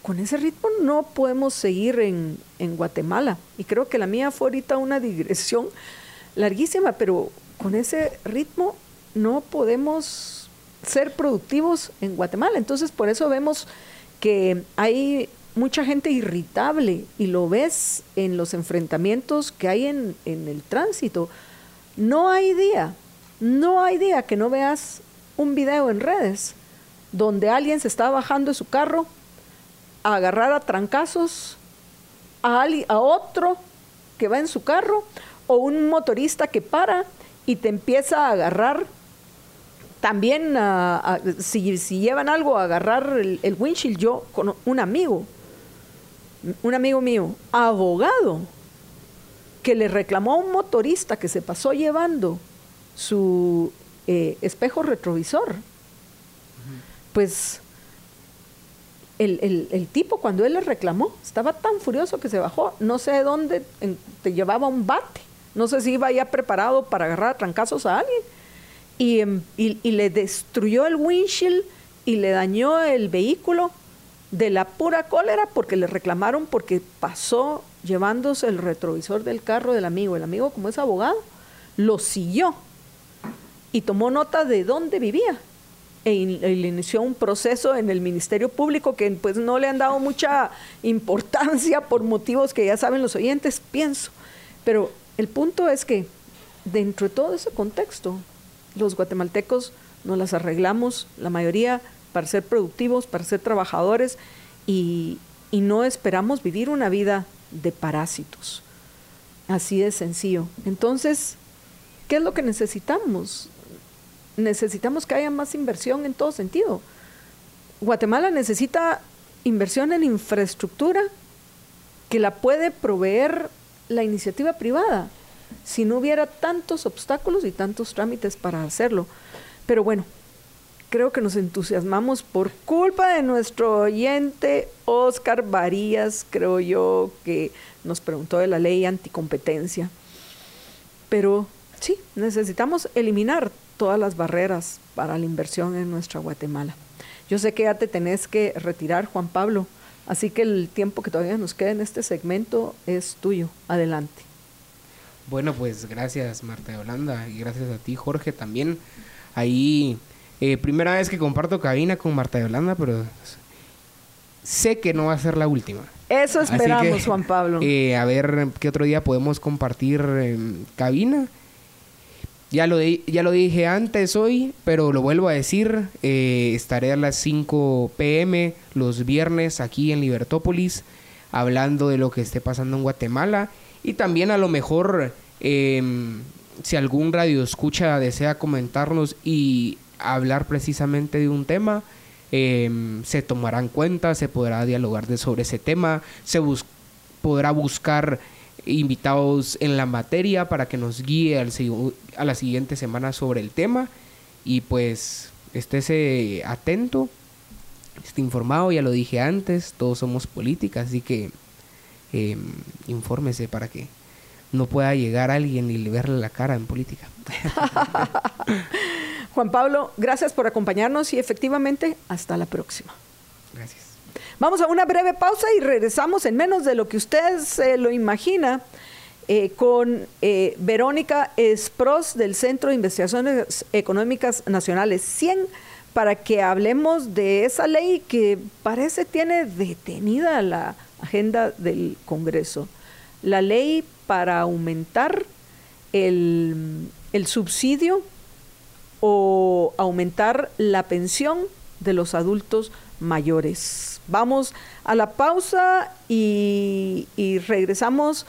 con ese ritmo no podemos seguir en, en, Guatemala. Y creo que la mía fue ahorita una digresión larguísima, pero con ese ritmo no podemos ser productivos en Guatemala. Entonces, por eso vemos que hay mucha gente irritable y lo ves en los enfrentamientos que hay en, en el tránsito. No hay día, no hay día que no veas un video en redes donde alguien se está bajando de su carro a agarrar a trancazos a, a otro que va en su carro o un motorista que para y te empieza a agarrar también si, llevan algo a agarrar el, el, windshield. Yo con un amigo un amigo mío abogado que le reclamó a un motorista que se pasó llevando su eh, espejo retrovisor. Pues el, tipo cuando él le reclamó estaba tan furioso que se bajó, no sé de dónde te llevaba un bate, no sé si iba ya preparado para agarrar a trancazos a alguien em, y, y le destruyó el windshield y le dañó el vehículo de la pura cólera porque le reclamaron porque pasó llevándose el retrovisor del carro del amigo. El amigo, como es abogado, lo siguió y tomó nota de dónde vivía e, e inició un proceso en el Ministerio Público que pues no le han dado mucha importancia por motivos que ya saben los oyentes, pienso. Pero el punto es que dentro de todo ese contexto, los guatemaltecos nos las arreglamos, la mayoría, para ser productivos, para ser trabajadores y, y no esperamos vivir una vida de parásitos. Así de sencillo. Entonces, ¿qué es lo que necesitamos? Necesitamos que haya más inversión en todo sentido. Guatemala necesita inversión en infraestructura que la puede proveer la iniciativa privada si no hubiera tantos obstáculos y tantos trámites para hacerlo. Pero bueno, creo que nos entusiasmamos por culpa de nuestro oyente Oscar Varías, creo yo, que nos preguntó de la ley anticompetencia. Pero sí, necesitamos eliminar todas las barreras para la inversión en nuestra Guatemala. Yo sé que ya te tenés que retirar, Juan Pablo, así que el tiempo que todavía nos queda en este segmento es tuyo. Adelante. Bueno, pues gracias Marta de Holanda y gracias a ti Jorge también. Ahí, eh, primera vez que comparto cabina con Marta de Holanda, pero sé que no va a ser la última. Eso esperamos, Juan Pablo. Eh, a ver qué otro día podemos compartir cabina ya lo, ya lo dije antes hoy, pero lo vuelvo a decir. Eh, estaré a las 5 pm los viernes aquí en Libertópolis hablando de lo que esté pasando en Guatemala. Y también a lo mejor, em, si algún radio escucha desea comentarnos y hablar precisamente de un tema, em, se tomará en cuenta, se podrá dialogar sobre ese tema, se podrá buscar invitados en la materia para que nos guíe a la siguiente semana sobre el tema y pues estése atento, esté informado, ya lo dije antes, todos somos política, así que eh, infórmese para que no pueda llegar alguien y verle la cara en política. Juan Pablo, gracias por acompañarnos y efectivamente hasta la próxima. Gracias. Vamos a una breve pausa y regresamos en menos de lo que usted se lo imagina eh, con eh, Verónica Espros del Centro de Investigaciones Económicas Nacionales 100 para que hablemos de esa ley que parece tiene detenida la agenda del Congreso. La ley para aumentar el, el subsidio o aumentar la pensión de los adultos mayores. Vamos a la pausa y, regresamos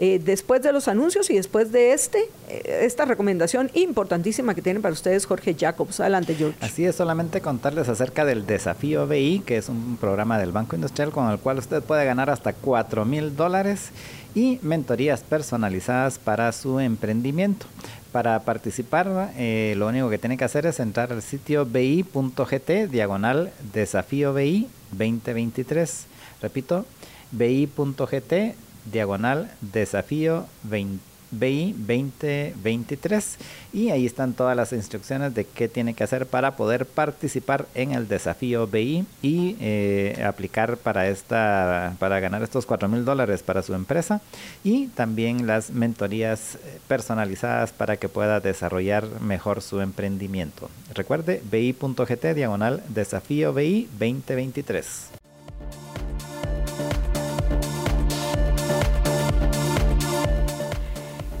eh, después de los anuncios y después de este, eh, esta recomendación importantísima que tiene para ustedes Jorge Jacobs. Adelante, George. Así es, solamente contarles acerca del Desafío BI, que es un programa del Banco Industrial con el cual usted puede ganar hasta 4 mil dólares y mentorías personalizadas para su emprendimiento. Para participar, eh, lo único que tiene que hacer es entrar al sitio bi.gt, diagonal desafío BI 2023. Repito, bi.gt diagonal desafío 20 BI 2023 y ahí están todas las instrucciones de qué tiene que hacer para poder participar en el desafío BI y eh, aplicar para esta para ganar estos 4 mil dólares para su empresa y también las mentorías eh, personalizadas para que pueda desarrollar mejor su emprendimiento. Recuerde bi.gt diagonal desafío BI 2023.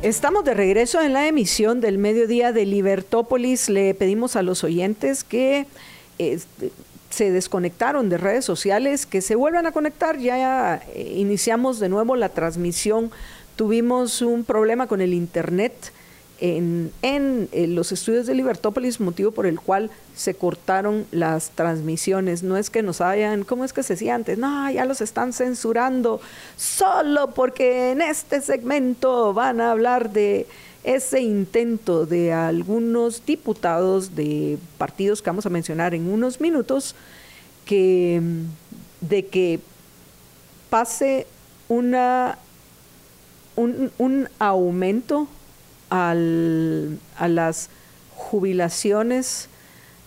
Estamos de regreso en la emisión del mediodía de Libertópolis. Le pedimos a los oyentes que este, se desconectaron de redes sociales, que se vuelvan a conectar. Ya eh, iniciamos de nuevo la transmisión. Tuvimos un problema con el Internet en, en, los estudios de Libertópolis, motivo por el cual se cortaron las transmisiones. No es que nos hayan, ¿cómo es que se decía antes? No, ya los están censurando solo porque en este segmento van a hablar de ese intento de algunos diputados de partidos que vamos a mencionar en unos minutos, que de que pase una un, un aumento a las jubilaciones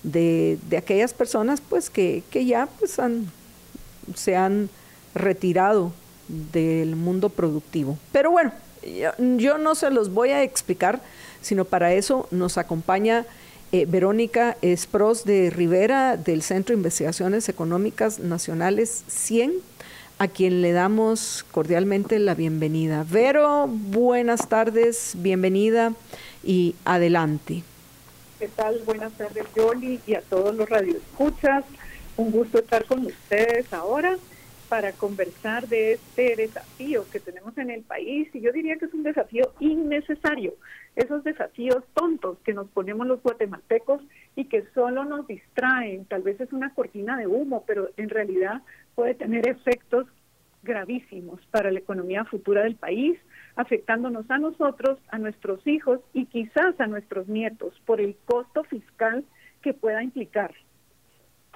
de, aquellas personas pues que, ya pues han, se han retirado del mundo productivo. Pero bueno, yo, no se los voy a explicar, sino para eso nos acompaña eh, Verónica Espros de Rivera del Centro de Investigaciones Económicas Nacionales 100 a quien le damos cordialmente la bienvenida. Vero, buenas tardes, bienvenida y adelante. ¿Qué tal? Buenas tardes, Yoli, y a todos los radioescuchas. Un gusto estar con ustedes ahora para conversar de este desafío que tenemos en el país. Y yo diría que es un desafío innecesario. Esos desafíos tontos que nos ponemos los guatemaltecos y que solo nos distraen. Tal vez es una cortina de humo, pero en realidad puede tener efectos gravísimos para la economía futura del país, afectándonos a nosotros, a nuestros hijos y quizás a nuestros nietos por el costo fiscal que pueda implicar.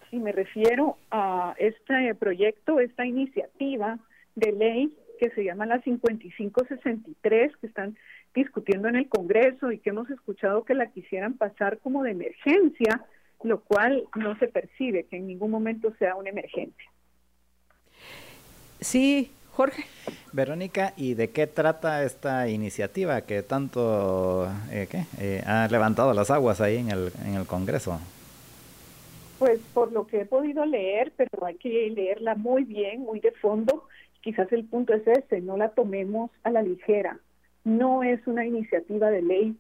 Si me refiero a este proyecto, esta iniciativa de ley que se llama la 5563, que están discutiendo en el Congreso y que hemos escuchado que la quisieran pasar como de emergencia, lo cual no se percibe que en ningún momento sea una emergencia. Sí, Jorge. Verónica, ¿y de qué trata esta iniciativa que tanto eh, eh, ha levantado las aguas ahí en el, en el Congreso? Pues por lo que he podido leer, pero hay que leerla muy bien, muy de fondo. Quizás el punto es ese, no la tomemos a la ligera. No es una iniciativa de ley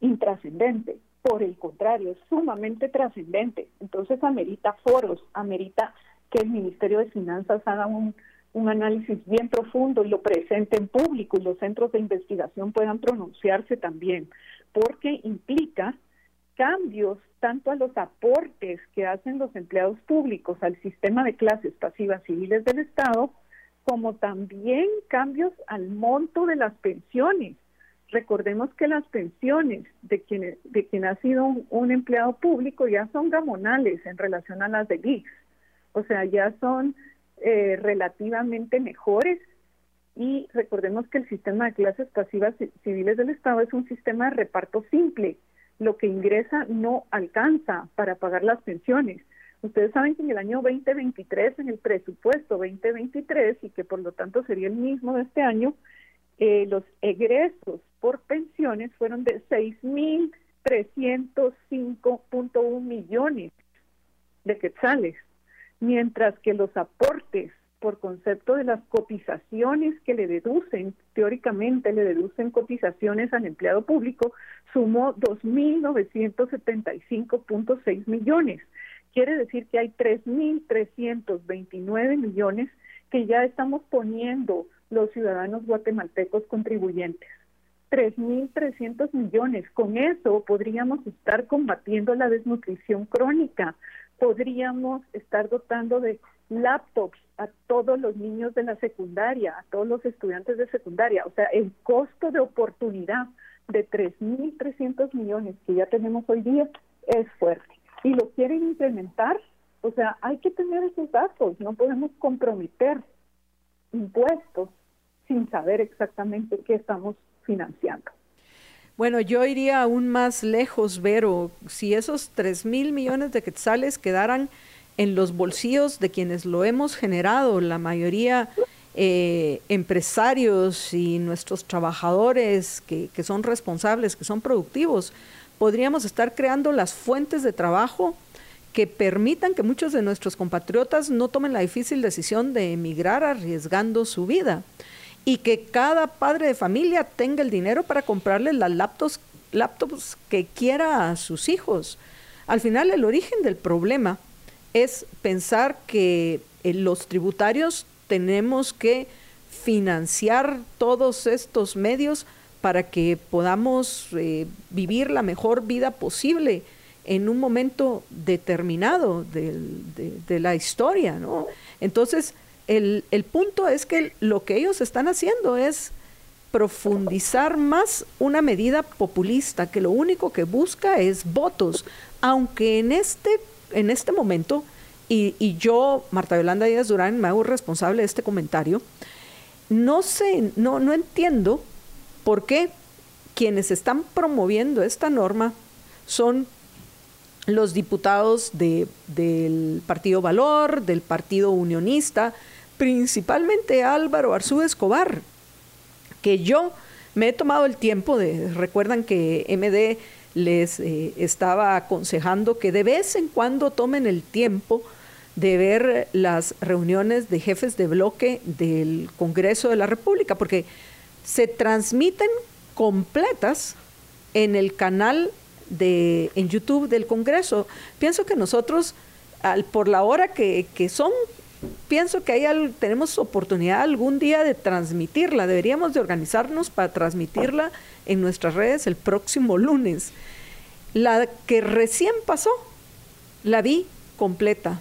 intrascendente, por el contrario, es sumamente trascendente. Entonces amerita foros, amerita que el Ministerio de Finanzas haga un, un análisis bien profundo y lo presente en público y los centros de investigación puedan pronunciarse también, porque implica cambios tanto a los aportes que hacen los empleados públicos al sistema de clases pasivas civiles del Estado, como también cambios al monto de las pensiones. Recordemos que las pensiones de quien, de quien ha sido un, empleado público ya son gamonales en relación a las de GIGS. O sea, ya son eh, relativamente mejores y recordemos que el sistema de clases pasivas civiles del Estado es un sistema de reparto simple. Lo que ingresa no alcanza para pagar las pensiones. Ustedes saben que en el año 2023, en el presupuesto 2023, y que por lo tanto sería el mismo de este año, eh, los egresos por pensiones fueron de 6.305.1 millones de quetzales mientras que los aportes por concepto de las cotizaciones que le deducen, teóricamente le deducen cotizaciones al empleado público, sumó 2.975.6 millones. Quiere decir que hay 3.329 millones que ya estamos poniendo los ciudadanos guatemaltecos contribuyentes. 3.300 millones. Con eso podríamos estar combatiendo la desnutrición crónica, podríamos estar dotando de laptops a todos los niños de la secundaria, a todos los estudiantes de secundaria. O sea, el costo de oportunidad de 3.300 millones que ya tenemos hoy día es fuerte. Y lo quieren implementar, o sea, hay que tener esos datos, no podemos comprometer impuestos sin saber exactamente qué estamos financiando. Bueno, yo iría aún más lejos, Vero. Si esos 3 mil millones de quetzales quedaran en los bolsillos de quienes lo hemos generado, la mayoría eh, empresarios y nuestros trabajadores que, que son responsables, que son productivos, podríamos estar creando las fuentes de trabajo que permitan que muchos de nuestros compatriotas no tomen la difícil decisión de emigrar arriesgando su vida y que cada padre de familia tenga el dinero para comprarle las laptops, laptops que quiera a sus hijos. Al final el origen del problema es pensar que eh, los tributarios tenemos que financiar todos estos medios para que podamos eh, vivir la mejor vida posible en un momento determinado de, de la historia, ¿no? Entonces, el, punto es que lo que ellos están haciendo es profundizar más una medida populista que lo único que busca es votos, aunque en este, en este momento, y, yo, Marta Yolanda Díaz Durán, me hago responsable de este comentario, no sé, no, no entiendo por qué quienes están promoviendo esta norma son los diputados de, del Partido Valor, del Partido Unionista, principalmente Álvaro Arzú Escobar, que yo me he tomado el tiempo de, recuerdan que MD les eh, estaba aconsejando que de vez en cuando tomen el tiempo de ver las reuniones de jefes de bloque del Congreso de la República, porque se transmiten completas en el canal de en YouTube del Congreso. Pienso que nosotros, al, por la hora que, que son pienso que hay, tenemos oportunidad algún día de transmitirla. Deberíamos de organizarnos para transmitirla en nuestras redes el próximo lunes. La que recién pasó, la vi completa.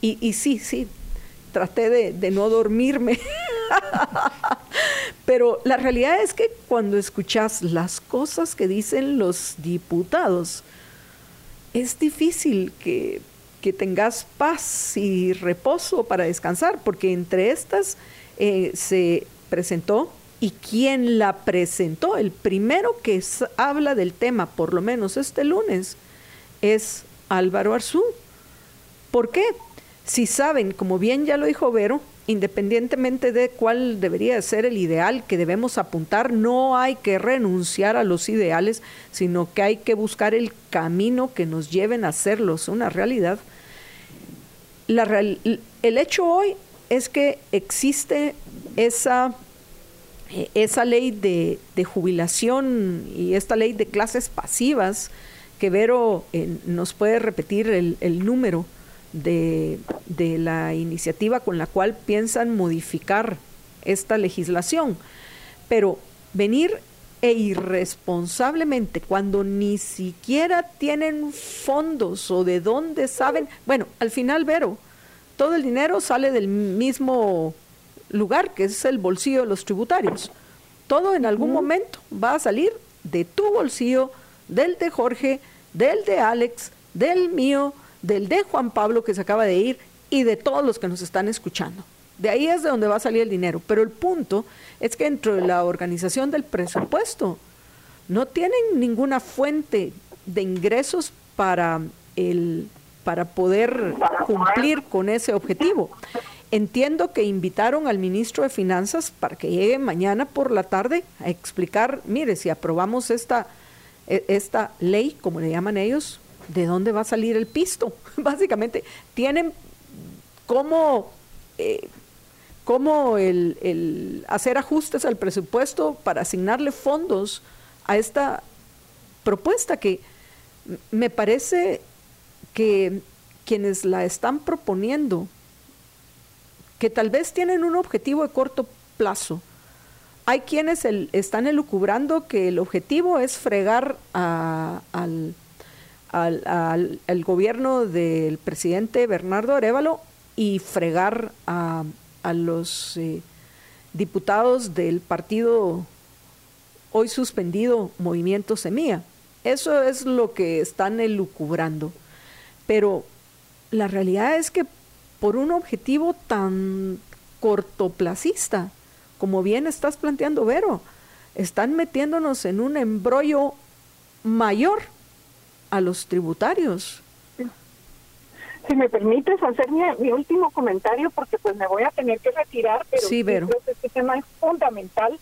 Y, y sí, sí, traté de, de no dormirme. Pero la realidad es que cuando escuchas las cosas que dicen los diputados, es difícil que que tengas paz y reposo para descansar, porque entre estas eh, se presentó y quien la presentó, el primero que habla del tema, por lo menos este lunes, es Álvaro Arzú. ¿Por qué? Si saben, como bien ya lo dijo Vero, independientemente de cuál debería ser el ideal que debemos apuntar, no hay que renunciar a los ideales, sino que hay que buscar el camino que nos lleven a hacerlos una realidad. La el hecho hoy es que existe esa, eh, esa ley de, jubilación y esta ley de clases pasivas, que Vero eh, nos puede repetir el, el número de, la iniciativa con la cual piensan modificar esta legislación. Pero venir e irresponsablemente cuando ni siquiera tienen fondos o de dónde saben, bueno, al final, Vero, todo el dinero sale del mismo lugar, que es el bolsillo de los tributarios. Todo en algún momento va a salir de tu bolsillo, del de Jorge, del de Alex, del mío, del de Juan Pablo que se acaba de ir y de todos los que nos están escuchando. De ahí es de donde va a salir el dinero. Pero el punto es que dentro de la organización del presupuesto no tienen ninguna fuente de ingresos para, el, para poder cumplir con ese objetivo. Entiendo que invitaron al ministro de Finanzas para que llegue mañana por la tarde a explicar, mire, si aprobamos esta, e, esta ley, como le llaman ellos, ¿de dónde va a salir el pisto? Básicamente, tienen cómo, eh, el, hacer ajustes al presupuesto para asignarle fondos a esta propuesta que me parece que quienes la están proponiendo, que tal vez tienen un objetivo de corto plazo, hay quienes están elucubrando que el objetivo es fregar al al, gobierno del presidente Bernardo Arevalo y fregar a, los eh, diputados del partido hoy suspendido Movimiento Semilla. Eso es lo que están elucubrando. Pero la realidad es que por un objetivo tan cortoplacista, como bien estás planteando, Vero. Están metiéndonos en un embrollo mayor a los tributarios. Si me permites hacer mi, último comentario, porque pues me voy a tener que retirar, pero sí, creo que este tema es fundamental.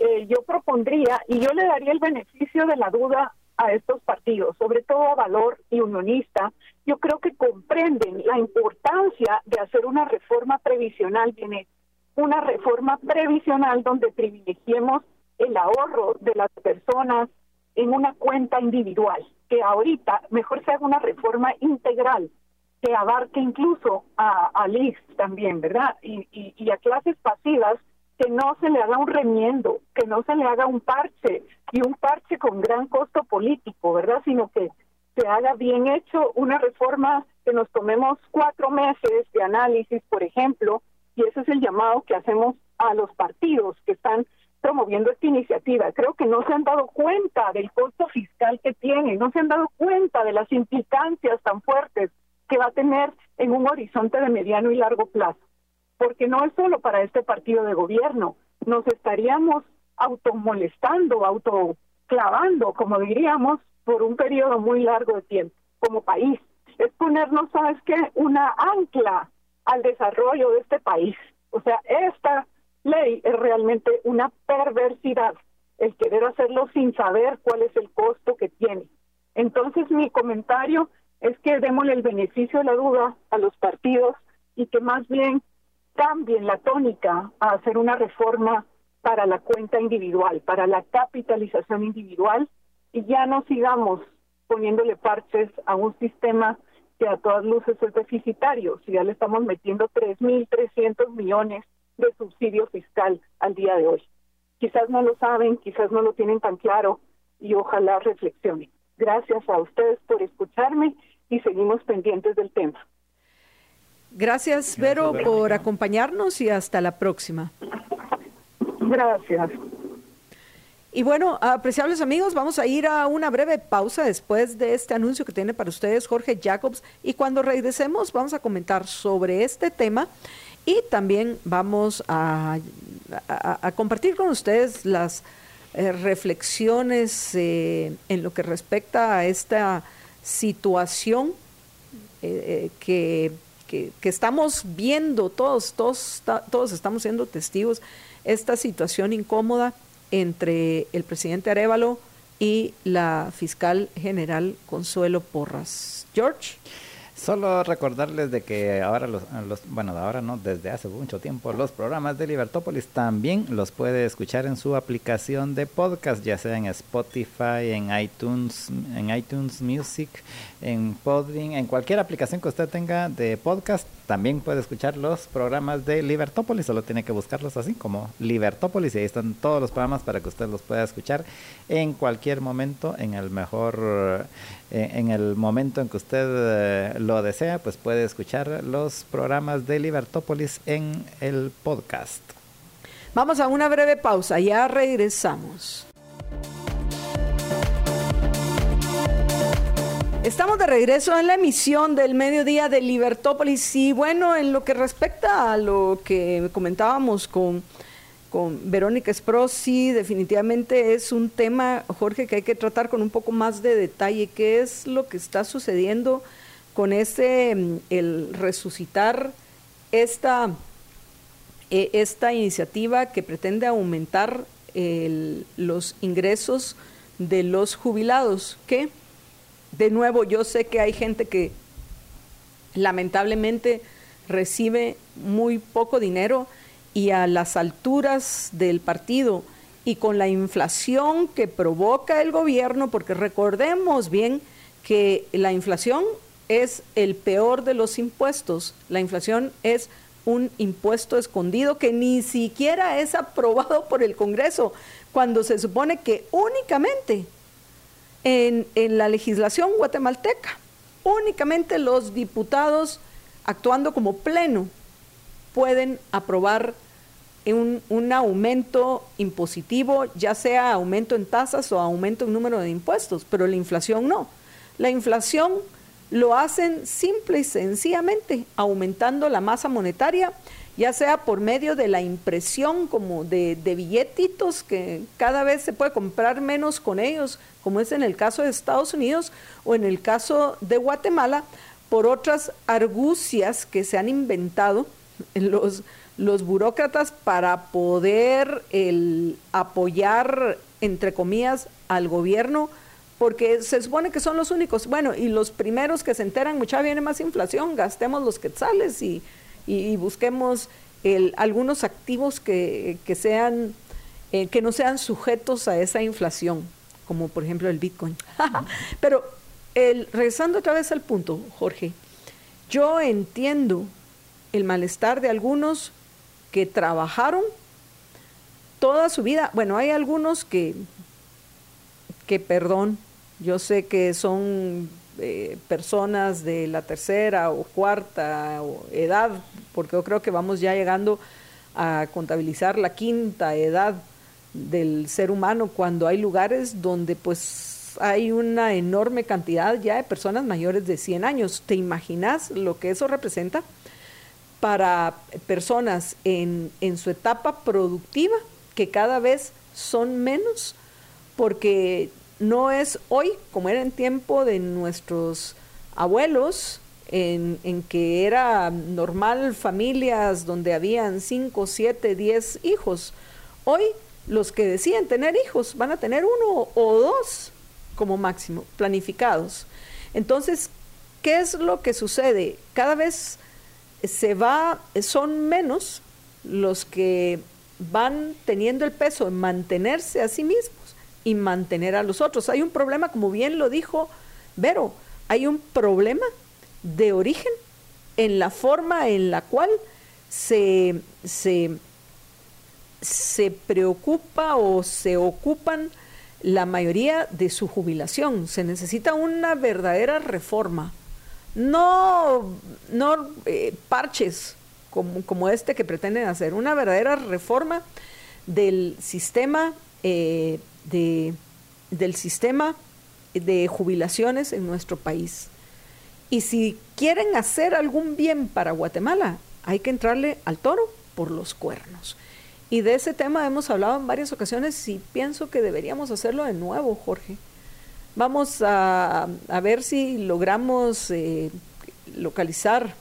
Eh, yo propondría y yo le daría el beneficio de la duda a estos partidos, sobre todo a Valor y Unionista, yo creo que comprenden la importancia de hacer una reforma previsional, tiene una reforma previsional donde privilegiemos el ahorro de las personas en una cuenta individual, que ahorita mejor se haga una reforma integral que abarque incluso a, a también, ¿verdad? Y, y, y a clases pasivas que no se le haga un remiendo, que no se le haga un parche y un parche con gran costo político, ¿verdad? Sino que se haga bien hecho una reforma que nos tomemos cuatro meses de análisis, por ejemplo, y ese es el llamado que hacemos a los partidos que están promoviendo esta iniciativa. Creo que no se han dado cuenta del costo fiscal que tiene, no se han dado cuenta de las implicancias tan fuertes que va a tener en un horizonte de mediano y largo plazo porque no es solo para este partido de gobierno, nos estaríamos automolestando, autoclavando, como diríamos, por un periodo muy largo de tiempo como país. Es ponernos, ¿sabes qué?, una ancla al desarrollo de este país. O sea, esta ley es realmente una perversidad, el querer hacerlo sin saber cuál es el costo que tiene. Entonces, mi comentario es que démosle el beneficio de la duda a los partidos y que más bien cambien la tónica a hacer una reforma para la cuenta individual, para la capitalización individual y ya no sigamos poniéndole parches a un sistema que a todas luces es deficitario, si ya le estamos metiendo 3.300 millones de subsidio fiscal al día de hoy. Quizás no lo saben, quizás no lo tienen tan claro y ojalá reflexionen. Gracias a ustedes por escucharme y seguimos pendientes del tema. Gracias, Vero, por acompañarnos y hasta la próxima. Gracias. Y bueno, apreciables amigos, vamos a ir a una breve pausa después de este anuncio que tiene para ustedes Jorge Jacobs y cuando regresemos vamos a comentar sobre este tema y también vamos a, compartir con ustedes las eh, reflexiones eh, en lo que respecta a esta situación eh, que que, estamos viendo todos, todos, todos estamos siendo testigos, esta situación incómoda entre el presidente Arevalo y la fiscal general Consuelo Porras. George. Solo recordarles de que ahora los, bueno, ahora no, desde hace mucho tiempo, los programas de Libertópolis también los puede escuchar en su aplicación de podcast, ya sea en Spotify, en iTunes, en iTunes Music, en Podbean, en cualquier aplicación que usted tenga de podcast, también puede escuchar los programas de Libertópolis, solo tiene que buscarlos así como Libertópolis y ahí están todos los programas para que usted los pueda escuchar en cualquier momento, en el mejor, eh, en el momento en que usted eh, lo desea, pues puede escuchar los programas de Libertópolis en el podcast. Vamos a una breve pausa, ya regresamos. Estamos de regreso en la emisión del mediodía de Libertópolis y bueno, en lo que respecta a lo que comentábamos con, con Verónica Espro, sí, definitivamente es un tema, Jorge, que hay que tratar con un poco más de detalle, qué es lo que está sucediendo con mm, el resucitar esta, eh, esta iniciativa que pretende aumentar los ingresos de los jubilados, ¿qué? de nuevo, yo sé que hay gente que lamentablemente recibe muy poco dinero y a las alturas del partido y con la inflación que provoca el gobierno, porque recordemos bien que la inflación es el peor de los impuestos, la inflación es un impuesto escondido que ni siquiera es aprobado por el Congreso, cuando se supone que únicamente en, la legislación guatemalteca. Únicamente los diputados, actuando como pleno, pueden aprobar un, un, aumento impositivo, ya sea aumento en tasas o aumento en número de impuestos, pero la inflación no. La inflación lo hacen simple y sencillamente aumentando la masa monetaria ya sea por medio de la impresión como de, de, billetitos que cada vez se puede comprar menos con ellos, como es en el caso de Estados Unidos o en el caso de Guatemala, por otras argucias que se han inventado los, los burócratas para poder el, apoyar, entre comillas, al gobierno porque se supone que son los únicos, bueno, y los primeros que se enteran, mucha viene más inflación, gastemos los quetzales y, y, busquemos el, algunos activos que, que sean, eh, que no sean sujetos a esa inflación, como por ejemplo el Bitcoin. Pero el, regresando otra vez al punto, Jorge, yo entiendo el malestar de algunos que trabajaron toda su vida. Bueno, hay algunos que, que perdón, yo sé que son eh, personas de la tercera o cuarta edad, porque yo creo que vamos ya llegando a contabilizar la quinta edad del ser humano cuando hay lugares donde pues hay una enorme cantidad ya de personas mayores de 100 años. ¿Te imaginas lo que eso representa para personas en, en su etapa productiva que cada vez son menos? Porque no es hoy como era en tiempo de nuestros abuelos, en, en, que era normal familias donde habían 5, 7, 10 hijos. Hoy los que deciden tener hijos van a tener uno o dos como máximo, planificados. Entonces, ¿qué es lo que sucede? Cada vez se va, son menos los que van teniendo el peso en mantenerse a sí mismos y mantener a los otros. Hay un problema, como bien lo dijo Vero, hay un problema de origen en la forma en la cual se, se, se preocupa o se ocupan la mayoría de su jubilación. Se necesita una verdadera reforma, no, no eh, parches como, como, este que pretenden hacer, una verdadera reforma del sistema eh, de, del sistema de jubilaciones en nuestro país. Y si quieren hacer algún bien para Guatemala, hay que entrarle al toro por los cuernos. Y de ese tema hemos hablado en varias ocasiones y pienso que deberíamos hacerlo de nuevo, Jorge. Vamos a, a ver si logramos eh, localizar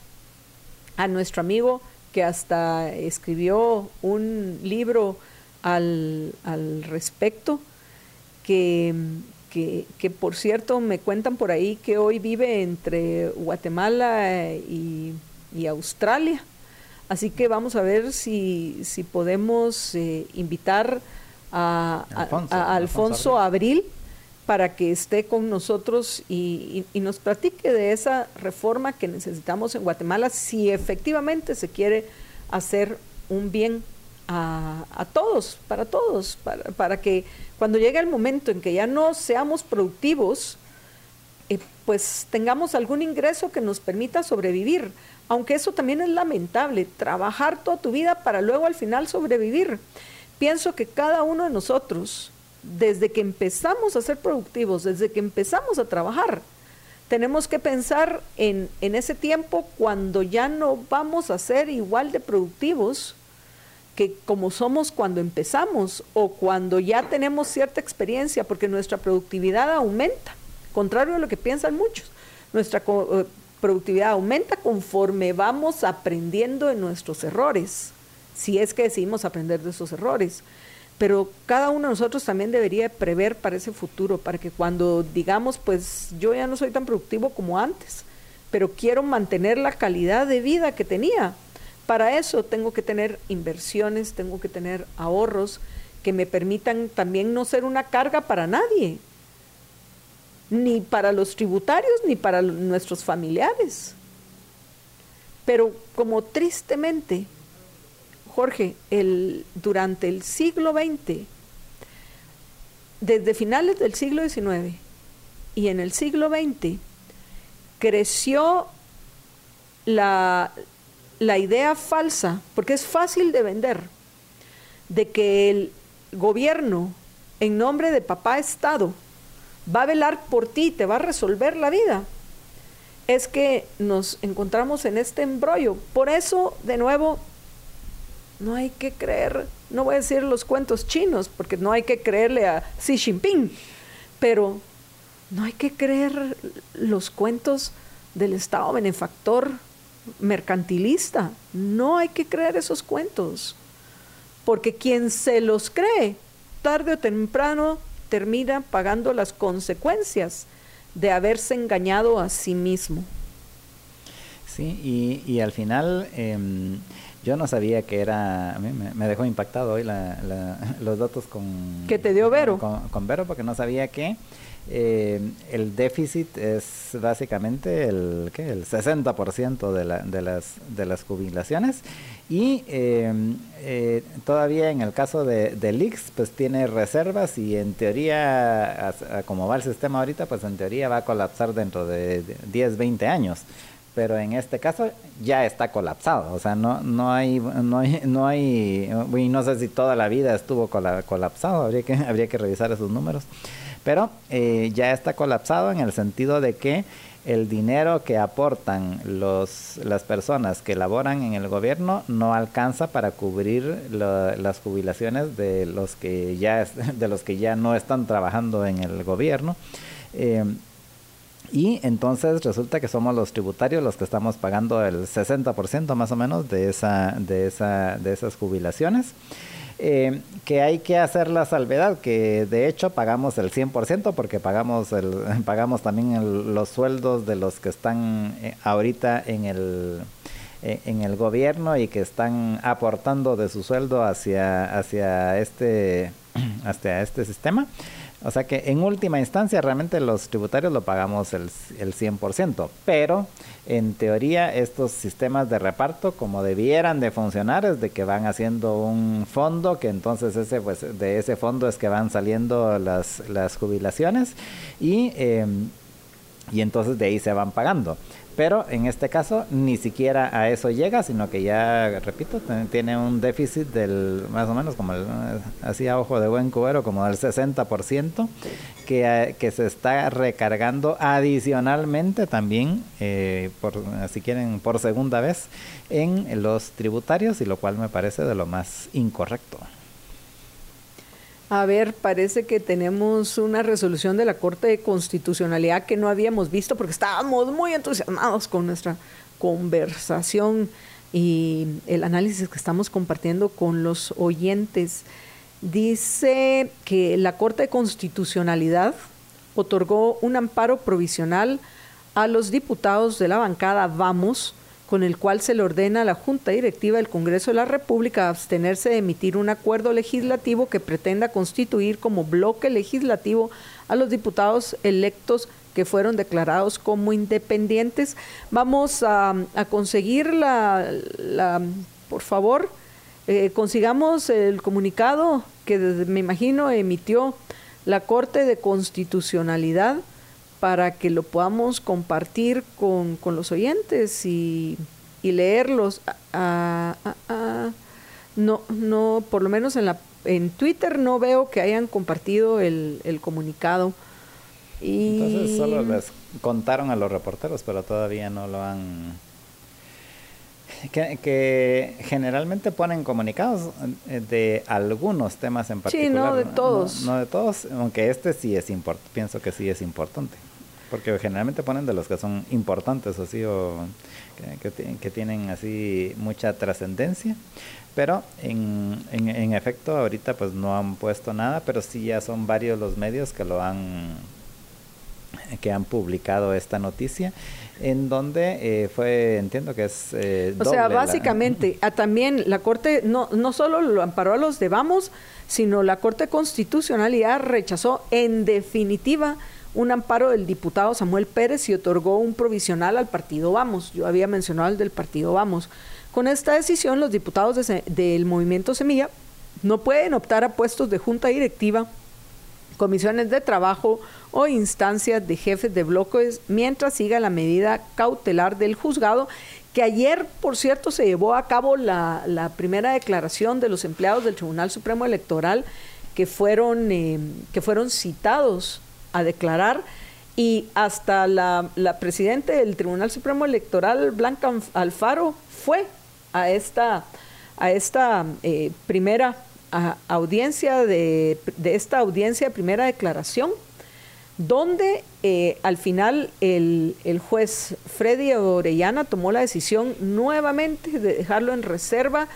a nuestro amigo que hasta escribió un libro al, al respecto que, que, por cierto me cuentan por ahí que hoy vive entre Guatemala y, Australia. Así que vamos a ver si, si podemos eh, invitar a Alfonso, Abril para que esté con nosotros y, nos platique de esa reforma que necesitamos en Guatemala si efectivamente se quiere hacer un bien a, todos, para todos, para, para que cuando llegue el momento en que ya no seamos productivos, eh, pues tengamos algún ingreso que nos permita sobrevivir. Aunque eso también es lamentable, trabajar toda tu vida para luego al final sobrevivir. Pienso que cada uno de nosotros, desde que empezamos a ser productivos, desde que empezamos a trabajar, tenemos que pensar en, en ese tiempo cuando ya no vamos a ser igual de productivos que como somos cuando empezamos o cuando ya tenemos cierta experiencia, porque nuestra productividad aumenta, contrario a lo que piensan muchos. Nuestra eh, productividad aumenta conforme vamos aprendiendo de nuestros errores, si es que decidimos aprender de esos errores. Pero cada uno de nosotros también debería prever para ese futuro, para que cuando digamos, pues yo ya no soy tan productivo como antes, pero quiero mantener la calidad de vida que tenía, para eso tengo que tener inversiones, tengo que tener ahorros que me permitan también no ser una carga para nadie, ni para los tributarios, ni para nuestros familiares. Pero como tristemente, Jorge, el, durante el siglo XX, desde finales del siglo XIX y en el siglo XX, creció la, la idea falsa, porque es fácil de vender, de que el gobierno, en nombre de papá Estado, va a velar por ti, te va a resolver la vida, es que nos encontramos en este embrollo. Por eso, de nuevo, no hay que creer, no voy a decir los cuentos chinos, porque no hay que creerle a Xi Jinping, pero no hay que creer los cuentos del Estado benefactor mercantilista. No hay que creer esos cuentos, porque quien se los cree, tarde o temprano termina pagando las consecuencias de haberse engañado a sí mismo. Sí, y, al final em, yo no sabía que era, a mí me, dejó impactado hoy los datos con... ¿Que te dio Vero? Con, Vero, porque no sabía que eh, el déficit es básicamente el, ¿qué? el 60% de, la, de, las, de las jubilaciones y em, eh, todavía en el caso de, de pues tiene reservas y en teoría, como va el sistema ahorita, pues en teoría va a colapsar dentro de 10, 20 años pero en este caso ya está colapsado, o sea, no no hay no hay no hay y no sé si toda la vida estuvo colapsado, habría que habría que revisar esos números, pero eh, ya está colapsado en el sentido de que el dinero que aportan los, las personas que laboran en el gobierno no alcanza para cubrir las jubilaciones de los que ya de los que ya no están trabajando en el gobierno eh, y entonces resulta que somos los tributarios los que estamos pagando el 60% más o menos de esa de esa de esas jubilaciones eh, que hay que hacer la salvedad, que de hecho pagamos el 100% porque pagamos, el, pagamos también los sueldos de los que están eh, ahorita en el, eh, en el gobierno y que están aportando de su sueldo hacia, hacia, este, hacia este sistema. O sea que en última instancia realmente los tributarios lo pagamos el, el 100%, pero en teoría estos sistemas de reparto como debieran de funcionar es de que van haciendo un fondo que entonces ese pues de ese fondo es que van saliendo las, las jubilaciones y, eh, y entonces de ahí se van pagando. Pero en este caso ni siquiera a eso llega, sino que ya, repito, tiene un déficit del más o menos como el, así a ojo de buen cubero, como del 60%, que, que se está recargando adicionalmente también, eh, por, si quieren, por segunda vez en los tributarios, y lo cual me parece de lo más incorrecto. A ver, parece que tenemos una resolución de la Corte de Constitucionalidad que no habíamos visto porque estábamos muy entusiasmados con nuestra conversación y el análisis que estamos compartiendo con los oyentes. Dice que la Corte de Constitucionalidad otorgó un amparo provisional a los diputados de la bancada Vamos con el cual se le ordena a la Junta Directiva del Congreso de la República abstenerse de emitir un acuerdo legislativo que pretenda constituir como bloque legislativo a los diputados electos que fueron declarados como independientes. Vamos a, conseguir la, por favor, eh, consigamos el comunicado que me imagino emitió la Corte de Constitucionalidad para que lo podamos compartir con, los oyentes y, leerlos. Ah, ah, ah, no, no, por lo menos en, la, en Twitter no veo que hayan compartido el, el comunicado. Y... Entonces solo les contaron a los reporteros, pero todavía no lo han... Que, que, generalmente ponen comunicados eh, de algunos temas en particular. Sí, no de todos. No, de todos, aunque este sí es importante, pienso que sí es importante. Porque generalmente ponen de los que son importantes así o que, tienen así mucha trascendencia. Pero en, en, efecto ahorita pues no han puesto nada, pero sí ya son varios los medios que lo han que han publicado esta noticia en donde eh, fue entiendo que es eh, o sea básicamente también la corte no no solo lo amparó a los de vamos sino la corte constitucional ya rechazó en definitiva un amparo del diputado Samuel Pérez y otorgó un provisional al partido Vamos. Yo había mencionado el del partido Vamos. Con esta decisión, los diputados del movimiento Semilla no pueden optar a puestos de junta directiva, comisiones de trabajo o instancias de jefes de bloques mientras siga la medida cautelar del juzgado que ayer, por cierto, se llevó a cabo la, primera declaración de los empleados del Tribunal Supremo Electoral que fueron, eh, que fueron citados a declarar y hasta la, la presidenta del Tribunal Supremo Electoral, Blanca Alfaro, fue a esta, a esta eh, primera audiencia de, esta audiencia de primera declaración, donde eh, al final el, el, juez Freddy Orellana tomó la decisión nuevamente de dejarlo en reserva,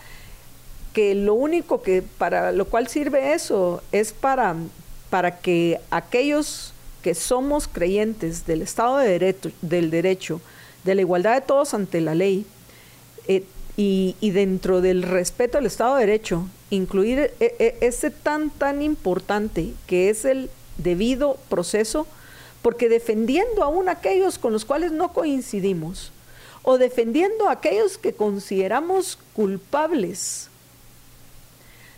que lo único que para lo cual sirve eso es para, para que aquellos que somos creyentes del Estado de derecho, del derecho, de la igualdad de todos ante la ley, eh, y, dentro del respeto al Estado de Derecho, incluir e, e, ese tan, tan importante que es el debido proceso, porque defendiendo aún aquellos con los cuales no coincidimos, o defendiendo a aquellos que consideramos culpables,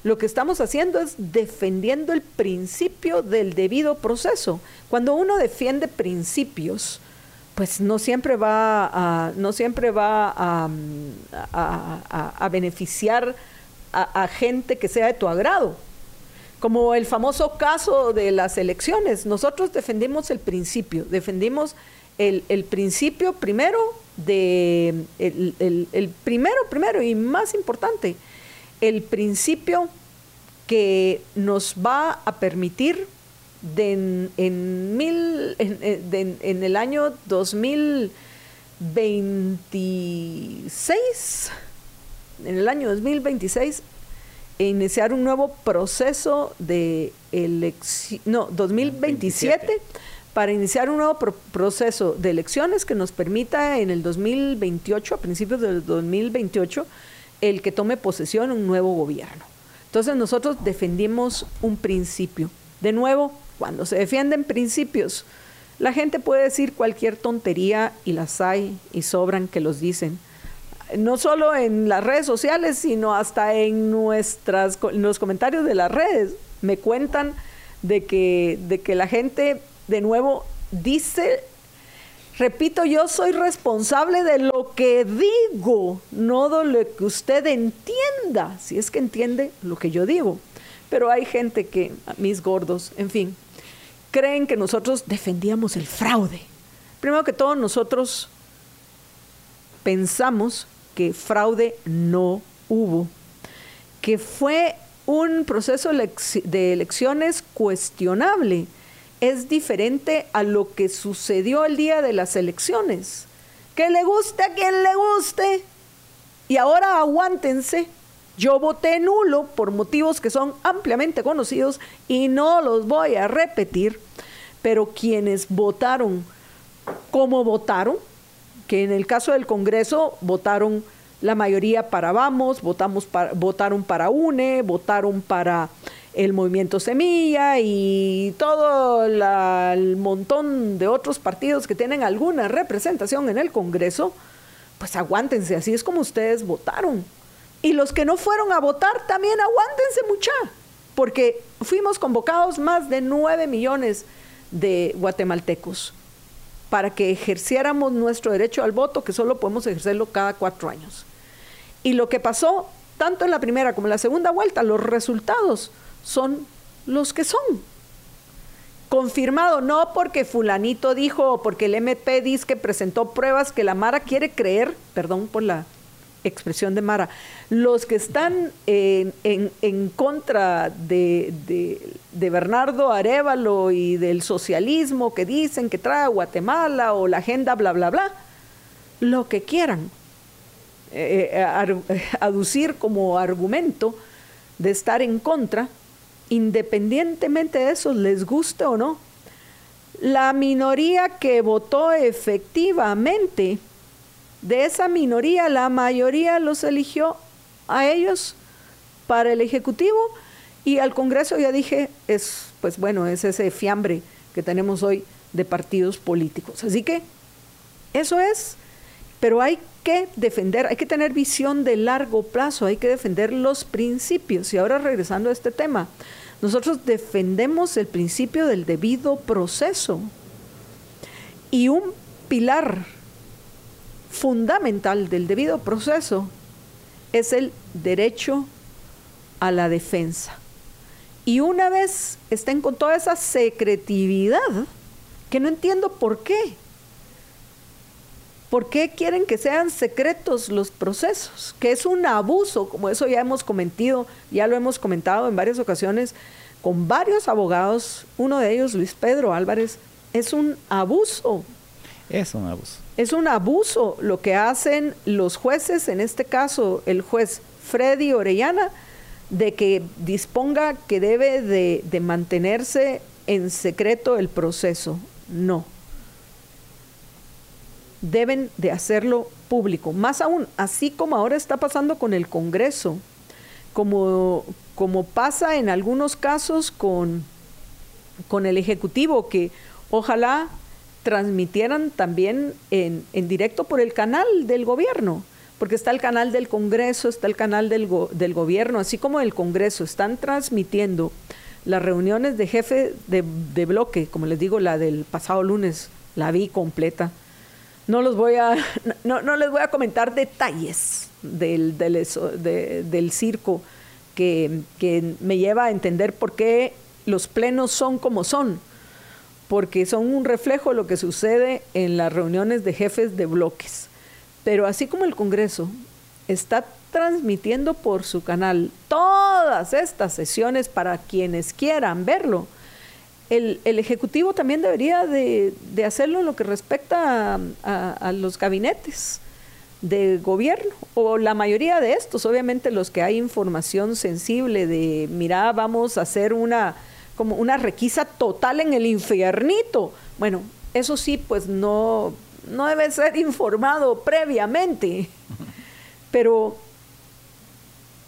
lo que estamos haciendo es defendiendo el principio del debido proceso. Cuando uno defiende principios, pues no siempre va a, no siempre va a, beneficiar a, gente que sea de tu agrado. Como el famoso caso de las elecciones, nosotros defendimos el principio, defendimos el, principio primero de, primero, primero y más importante, el principio que nos va a permitir en, mil, en, el año 2026, en el año 2026, iniciar un nuevo proceso de elección, no, 2027, para iniciar un nuevo proceso de elecciones que nos permita en el 2028, a principios del 2028, el que tome posesión un nuevo gobierno. Entonces nosotros defendimos un principio. De nuevo, cuando se defienden principios, la gente puede decir cualquier tontería y las hay y sobran que los dicen. No solo en las redes sociales, sino hasta en nuestras los comentarios de las redes. Me cuentan de que, de que la gente de nuevo dice, repito, yo soy responsable de lo que digo, no de lo que usted entienda, si es que entiende lo que yo digo. Pero hay gente que, mis gordos, en fin, creen que nosotros defendíamos el fraude. Primero que todo, nosotros pensamos que fraude no hubo, que fue un proceso de elecciones cuestionable. Es diferente a lo que sucedió el día de las elecciones. Que le guste a quien le guste. Y ahora aguántense yo voté nulo por motivos que son ampliamente conocidos y no los voy a repetir, pero quienes votaron como votaron, que en el caso del Congreso votaron la mayoría para Vamos, votamos para, votaron para UNE, votaron para el movimiento Semilla y todo el montón de otros partidos que tienen alguna representación en el Congreso, pues aguántense, así es como ustedes votaron. Y los que no fueron a votar también aguántense mucha, porque fuimos convocados más de 9 millones de guatemaltecos para que ejerciéramos nuestro derecho al voto, que solo podemos ejercerlo cada cuatro años. Y lo que pasó, tanto en la primera como en la segunda vuelta, los resultados son los que son. Confirmado, no porque fulanito dijo o porque el MP dice que presentó pruebas que la Mara quiere creer, perdón por la expresión de Mara, los que están en, en, contra de, de, Bernardo Arevalo y del socialismo que dicen que trae a Guatemala o la agenda bla, bla, bla, lo que quieran, eh, eh, aducir como argumento de estar en contra, independientemente de eso, les guste o no. La minoría que votó efectivamente, de esa minoría, la mayoría los eligió a ellos para el Ejecutivo y al Congreso ya dije, es pues bueno, es ese fiambre que tenemos hoy de partidos políticos. Así que eso es, pero hay que defender, hay que tener visión de largo plazo, hay que defender los principios. Y ahora regresando a este tema, nosotros defendemos el principio del debido proceso. Y un pilar fundamental del debido proceso es el derecho a la defensa. Y una vez estén con toda esa secretividad, que no entiendo por qué. ¿Por qué quieren que sean secretos los procesos? Que es un abuso, como eso ya hemos comentado, ya lo hemos comentado en varias ocasiones con varios abogados, uno de ellos Luis Pedro Álvarez, es un abuso. Es un abuso. Es un abuso lo que hacen los jueces, en este caso el juez Freddy Orellana, de que disponga que debe de, de mantenerse en secreto el proceso. No deben de hacerlo público. Más aún, así como ahora está pasando con el Congreso, como, como pasa en algunos casos con, con el Ejecutivo, que ojalá transmitieran también en, en, directo por el canal del gobierno, porque está el canal del Congreso, está el canal del, del gobierno, así como el Congreso, están transmitiendo las reuniones de jefe de, de bloque, como les digo, la del pasado lunes, la vi completa no, los voy a, no, les voy a comentar detalles del, del, circo que, que, me lleva a entender por qué los plenos son como son, porque son un reflejo de lo que sucede en las reuniones de jefes de bloques. Pero así como el Congreso está transmitiendo por su canal todas estas sesiones para quienes quieran verlo, el, Ejecutivo también debería de, hacerlo en lo que respecta a, los gabinetes de gobierno, o la mayoría de estos, obviamente los que hay información sensible de, mira, vamos a hacer una, como una requisa total en el infiernito. Bueno, eso sí, pues no, no debe ser informado previamente, pero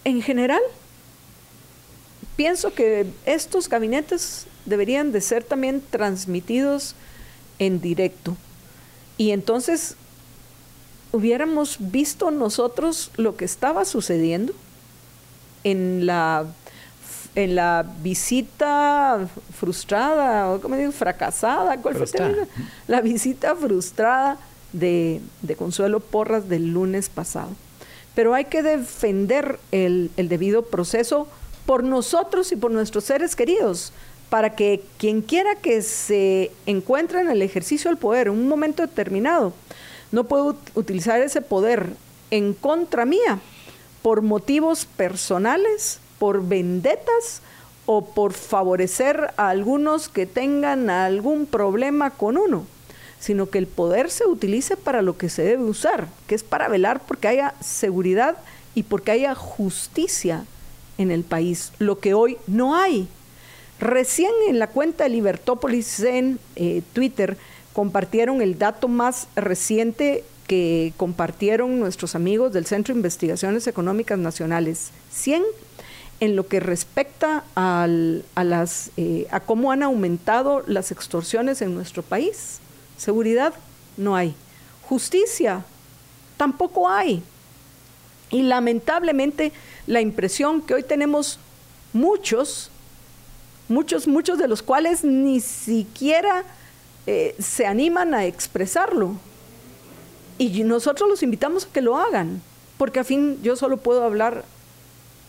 en general, pienso que estos gabinetes deberían de ser también transmitidos en directo. Y entonces hubiéramos visto nosotros lo que estaba sucediendo en la en la visita frustrada, o como digo, fracasada, ¿cuál fue La visita frustrada de, de, Consuelo Porras del lunes pasado. Pero hay que defender el, el debido proceso por nosotros y por nuestros seres queridos, para que quien quiera que se encuentre en el ejercicio del poder en un momento determinado no pueda utilizar ese poder en contra mía por motivos personales, por vendetas o por favorecer a algunos que tengan algún problema con uno, sino que el poder se utilice para lo que se debe usar, que es para velar porque haya seguridad y porque haya justicia en el país, lo que hoy no hay. Recién en la cuenta de Libertópolis en eh, Twitter compartieron el dato más reciente que compartieron nuestros amigos del Centro de Investigaciones Económicas Nacionales, 100, en lo que respecta a, las, eh, a cómo han aumentado las extorsiones en nuestro país. Seguridad, no hay. Justicia, tampoco hay. Y lamentablemente la impresión que hoy tenemos muchos muchos, muchos de los cuales ni siquiera eh, se animan a expresarlo. Y nosotros los invitamos a que lo hagan, porque a fin yo solo puedo hablar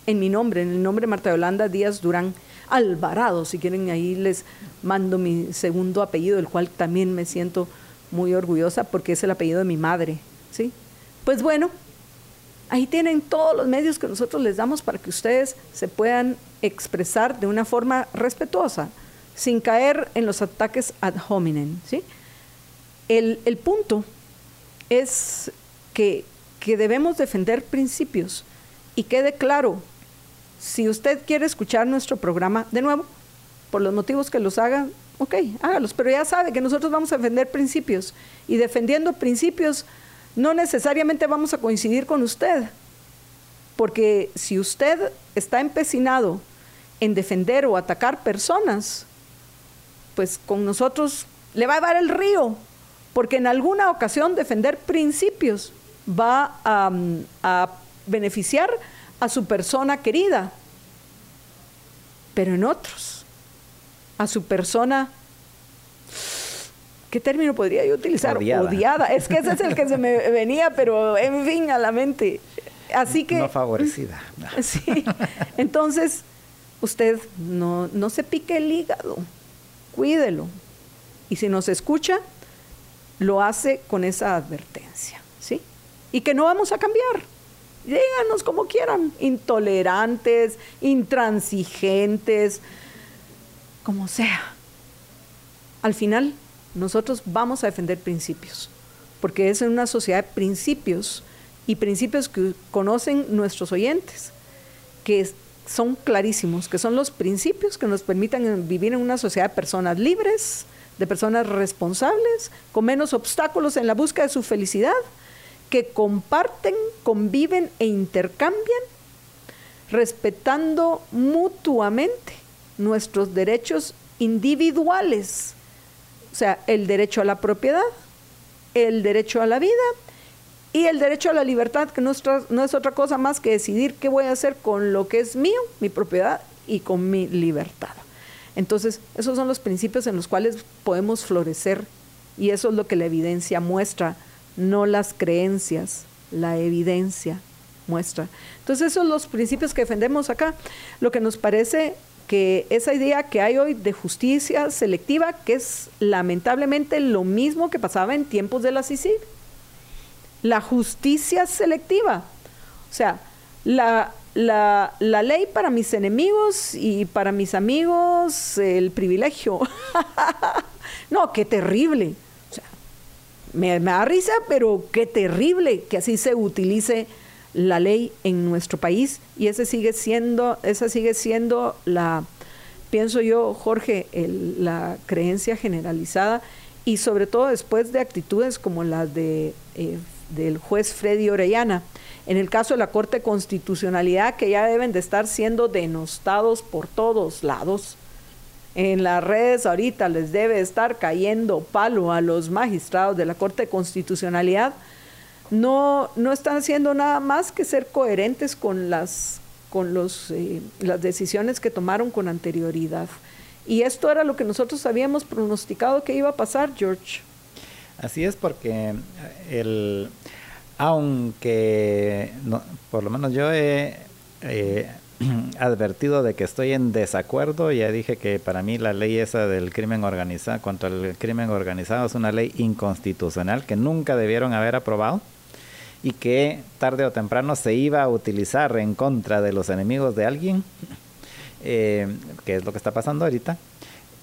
en mi nombre, en el nombre de Marta Yolanda Díaz Durán Alvarado, si quieren ahí les mando mi segundo apellido, del cual también me siento muy orgullosa porque es el apellido de mi madre, ¿sí? Pues bueno, Ahí tienen todos los medios que nosotros les damos para que ustedes se puedan expresar de una forma respetuosa, sin caer en los ataques ad hominem. ¿sí? El, el punto es que, que debemos defender principios y quede claro, si usted quiere escuchar nuestro programa, de nuevo, por los motivos que los hagan, ok, hágalos, pero ya sabe que nosotros vamos a defender principios y defendiendo principios no necesariamente vamos a coincidir con usted, porque si usted está empecinado en defender o atacar personas, pues con nosotros le va a dar el río, porque en alguna ocasión defender principios va a, a beneficiar a su persona querida, pero en otros, a su persona ¿qué término podría yo utilizar? Odiada. Es que ese es el que se me venía, pero en fin, a la mente. Así que... No favorecida. Sí. Entonces, usted no, no se pique el hígado, cuídelo. Y si nos escucha, lo hace con esa advertencia, ¿sí? Y que no vamos a cambiar. Díganos como quieran, intolerantes, intransigentes, como sea. Al final, nosotros vamos a defender principios, porque es en una sociedad de principios y principios que conocen nuestros oyentes, que son clarísimos, que son los principios que nos permitan vivir en una sociedad de personas libres, de personas responsables, con menos obstáculos en la búsqueda de su felicidad, que comparten, conviven e intercambian, respetando mutuamente nuestros derechos individuales, sea, el derecho a la propiedad, el derecho a la vida y el derecho a la libertad, que no es, no es otra cosa más que decidir qué voy a hacer con lo que es mío, mi propiedad y con mi libertad. Entonces, esos son los principios en los cuales podemos florecer y eso es lo que la evidencia muestra, no las creencias, la evidencia muestra. Entonces, esos son los principios que defendemos acá. Lo que nos parece que esa idea que hay hoy de justicia selectiva, que es lamentablemente lo mismo que pasaba en tiempos de la CICIG. La justicia selectiva. O sea, la, la, la, ley para mis enemigos y para mis amigos el privilegio. no, qué terrible. O sea, me, me, da risa, pero qué terrible que así se utilice la ley en nuestro país y ese sigue siendo, esa sigue siendo la, pienso yo, Jorge, la creencia generalizada y sobre todo después de actitudes como las de, eh, del juez Freddy Orellana en el caso de la Corte de Constitucionalidad, que ya deben de estar siendo denostados por todos lados. En las redes ahorita les debe estar cayendo palo a los magistrados de la Corte de Constitucionalidad. No, no están haciendo nada más que ser coherentes con las, con los, eh, las decisiones que tomaron con anterioridad. Y esto era lo que nosotros habíamos pronosticado que iba a pasar, George. Así es, porque el, aunque por lo menos yo he advertido de que estoy en desacuerdo, ya dije que para mí la ley esa del crimen organizado contra el crimen organizado es una ley inconstitucional que nunca debieron haber aprobado y que tarde o temprano se iba a utilizar en contra de los enemigos de alguien, eh, que es lo que está pasando ahorita.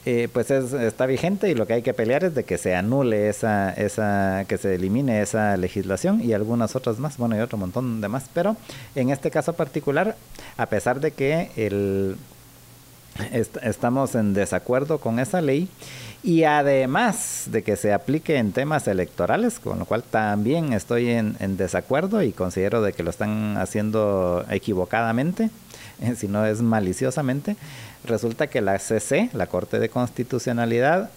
Eh, pues está vigente y lo que hay que pelear es de que se anule esa, esa, que se elimine esa legislación y algunas otras más, bueno, y otro montón de más, pero en este caso particular, a pesar de que el, estamos en desacuerdo con esa ley y además de que se aplique en temas electorales, con lo cual también estoy en, en desacuerdo y considero de que lo están haciendo equivocadamente, si no es maliciosamente, resulta que la CC, la Corte de Constitucionalidad,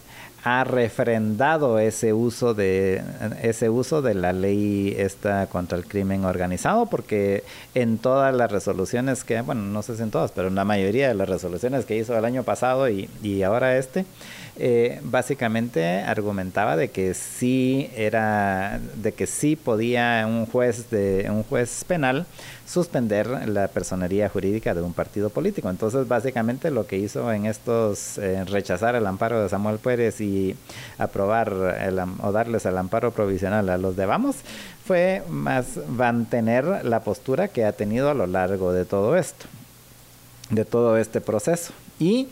ha refrendado ese uso de ese uso de la ley esta contra el crimen organizado porque en todas las resoluciones que bueno no sé si en todas pero en la mayoría de las resoluciones que hizo el año pasado y, y ahora este eh, básicamente argumentaba de que sí era de que sí podía un juez de un juez penal suspender la personería jurídica de un partido político. Entonces básicamente lo que hizo en estos eh, rechazar el amparo de Samuel Pérez y aprobar el, o darles el amparo provisional a los de Vamos fue más mantener la postura que ha tenido a lo largo de todo esto de todo este proceso. Y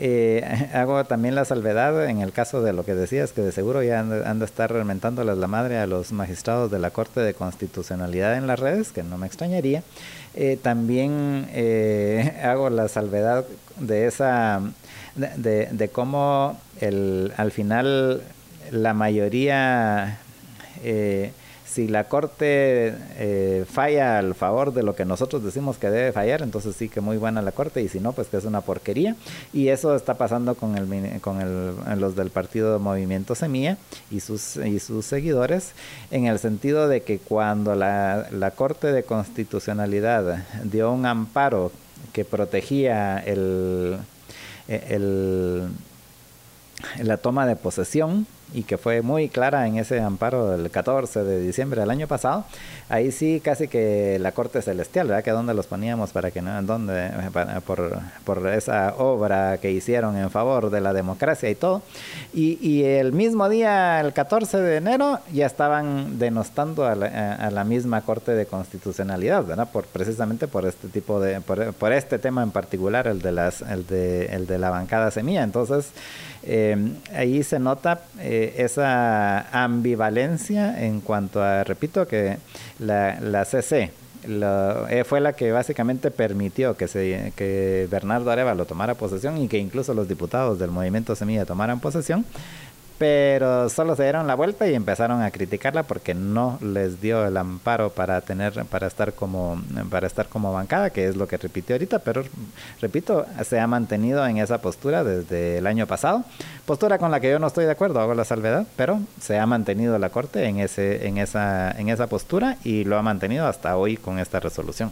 eh, hago también la salvedad en el caso de lo que decías, que de seguro ya han, de estar rementándoles la madre a los magistrados de la Corte de Constitucionalidad en las redes, que no me extrañaría. Eh, también eh, hago la salvedad de esa, de, cómo el, al final la mayoría si la Corte eh, falla al favor de lo que nosotros decimos que debe fallar, entonces sí que muy buena la Corte, y si no, pues que es una porquería. Y eso está pasando con, el, con el, los del partido Movimiento Semilla y sus, y sus seguidores, en el sentido de que cuando la, Corte de Constitucionalidad dio un amparo que protegía el, la toma de posesión, y que fue muy clara en ese amparo del 14 de diciembre del año pasado, ahí sí casi que la Corte Celestial, ¿verdad? Que dónde los poníamos para que no, en dónde, por, por esa obra que hicieron en favor de la democracia y todo. Y, y el mismo día, el 14 de enero, ya estaban denostando a la, a la misma Corte de Constitucionalidad, ¿verdad? Por, precisamente por este tipo de, por, por este tema en particular, el de, las, el de, el de la bancada semilla. Entonces, eh, ahí se nota eh, esa ambivalencia en cuanto a, repito, que la, la CC eh, fue la que básicamente permitió que, se, que Bernardo Arevalo tomara posesión y que incluso los diputados del movimiento Semilla tomaran posesión pero solo se dieron la vuelta y empezaron a criticarla porque no les dio el amparo para tener para estar como para estar como bancada que es lo que repitió ahorita pero repito se ha mantenido en esa postura desde el año pasado postura con la que yo no estoy de acuerdo hago la salvedad pero se ha mantenido la corte en ese en esa en esa postura y lo ha mantenido hasta hoy con esta resolución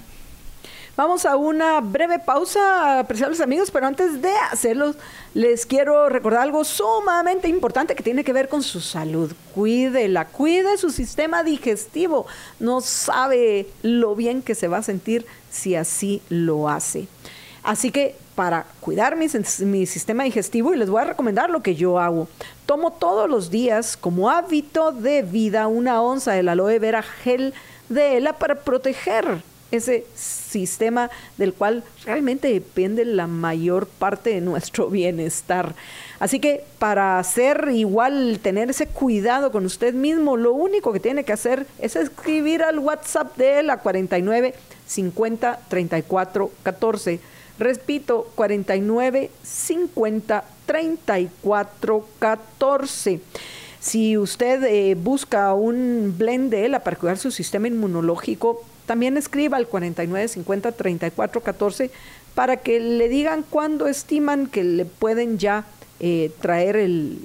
Vamos a una breve pausa, apreciables amigos, pero antes de hacerlo, les quiero recordar algo sumamente importante que tiene que ver con su salud. Cuídela, cuide su sistema digestivo. No sabe lo bien que se va a sentir si así lo hace. Así que para cuidar mi, sistema digestivo y les voy a recomendar lo que yo hago. Tomo todos los días como hábito de vida una onza del aloe vera gel de ELA para proteger ese sistema del cual realmente depende la mayor parte de nuestro bienestar. Así que para hacer igual, tener ese cuidado con usted mismo, lo único que tiene que hacer es escribir al WhatsApp de él a 49 50 34 14. Repito, 49 50 34 14. Si usted eh, busca un blend de él para cuidar su sistema inmunológico, también escriba al 49 50 34 14 para que le digan cuándo estiman que le pueden ya eh, traer el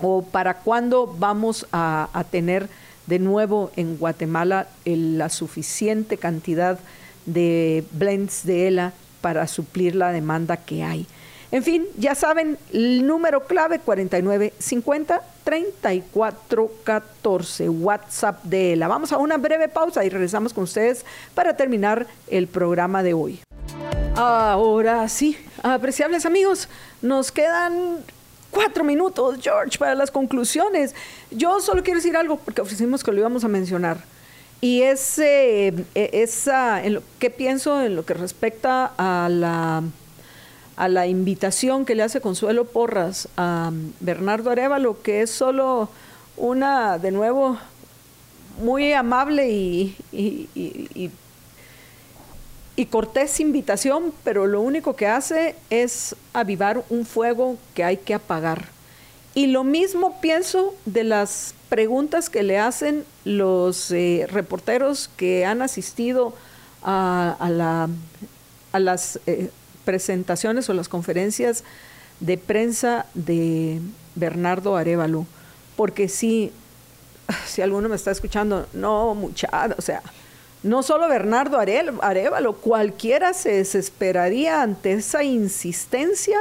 o para cuándo vamos a, a, tener de nuevo en Guatemala la suficiente cantidad de blends de ELA para suplir la demanda que hay. En fin, ya saben, el número clave 4950 3414, WhatsApp de ELA. Vamos a una breve pausa y regresamos con ustedes para terminar el programa de hoy. Ahora sí, apreciables amigos, nos quedan cuatro minutos, George, para las conclusiones. Yo solo quiero decir algo porque ofrecimos que lo íbamos a mencionar. Y es eh, esa, en pienso en lo que respecta a la a la invitación que le hace Consuelo Porras a Bernardo Arevalo, que es solo una, de nuevo, muy amable y, y, y, cortés invitación, pero lo único que hace es avivar un fuego que hay que apagar. Y lo mismo pienso de las preguntas que le hacen los eh, reporteros que han asistido a, a, la, a las eh, presentaciones o las conferencias de prensa de Bernardo Arevalo, porque si, si alguno me está escuchando, no, mucha, o sea, no solo Bernardo Arevalo, cualquiera se desesperaría ante esa insistencia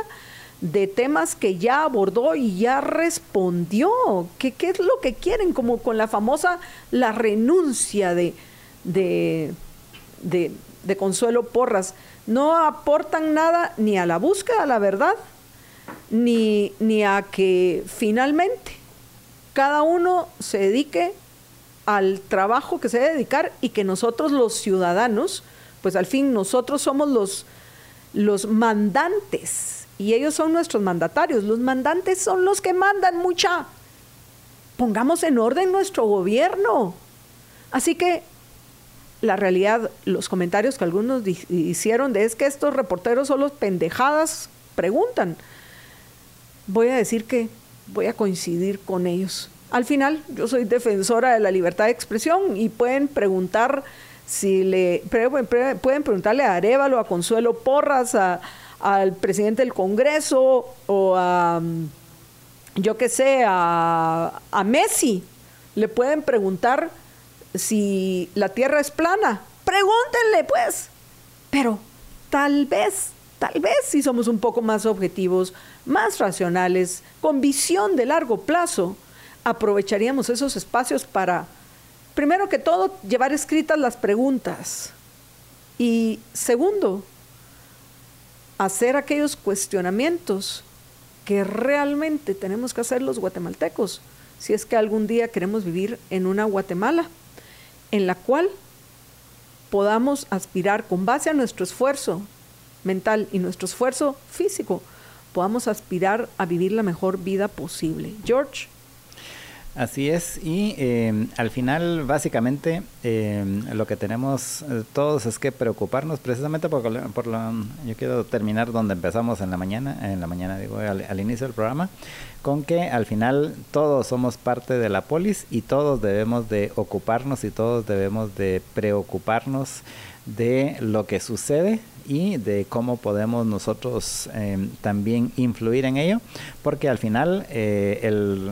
de temas que ya abordó y ya respondió. ¿Qué, qué es lo que quieren? Como con la famosa la renuncia de, de, de, de Consuelo Porras no aportan nada ni a la búsqueda de la verdad, ni, ni a que finalmente cada uno se dedique al trabajo que se debe dedicar y que nosotros los ciudadanos, pues al fin nosotros somos los, los mandantes y ellos son nuestros mandatarios. Los mandantes son los que mandan mucha. Pongamos en orden nuestro gobierno. Así que la realidad, los comentarios que algunos hicieron de es que estos reporteros solo pendejadas preguntan. Voy a decir que voy a coincidir con ellos. Al final, yo soy defensora de la libertad de expresión y pueden preguntar si le pueden preguntarle a Arevalo, a Consuelo Porras, al presidente del Congreso o a yo qué sé, a, a Messi. Le pueden preguntar si la Tierra es plana. Pregúntenle, pues. Pero tal vez, tal vez si somos un poco más objetivos, más racionales, con visión de largo plazo, aprovecharíamos esos espacios para, primero que todo, llevar escritas las preguntas. Y segundo, hacer aquellos cuestionamientos que realmente tenemos que hacer los guatemaltecos si es que algún día queremos vivir en una Guatemala en la cual podamos aspirar con base a nuestro esfuerzo mental y nuestro esfuerzo físico, podamos aspirar a vivir la mejor vida posible. George. Así es, y em, al final básicamente em, lo que tenemos eh, todos es que preocuparnos precisamente por, por lo, yo quiero terminar donde empezamos en la mañana, en la mañana digo, al, inicio del programa, con que al final todos somos parte de la polis y todos debemos de ocuparnos y todos debemos de preocuparnos de lo que sucede y de cómo podemos nosotros em, también influir en ello, porque al final eh, el,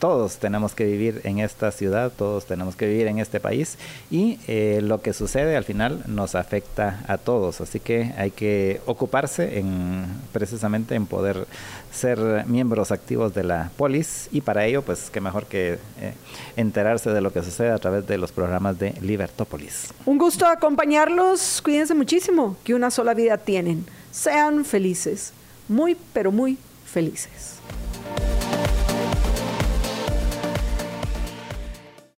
todos tenemos que vivir en esta ciudad, todos tenemos que vivir en este país y eh, lo que sucede al final nos afecta a todos, así que hay que ocuparse en precisamente en poder ser miembros activos de la polis y para ello pues qué mejor que eh, enterarse de lo que sucede a través de los programas de Libertópolis. Un gusto acompañarlos, cuídense muchísimo, que una sola vida tienen, sean felices, muy pero muy felices.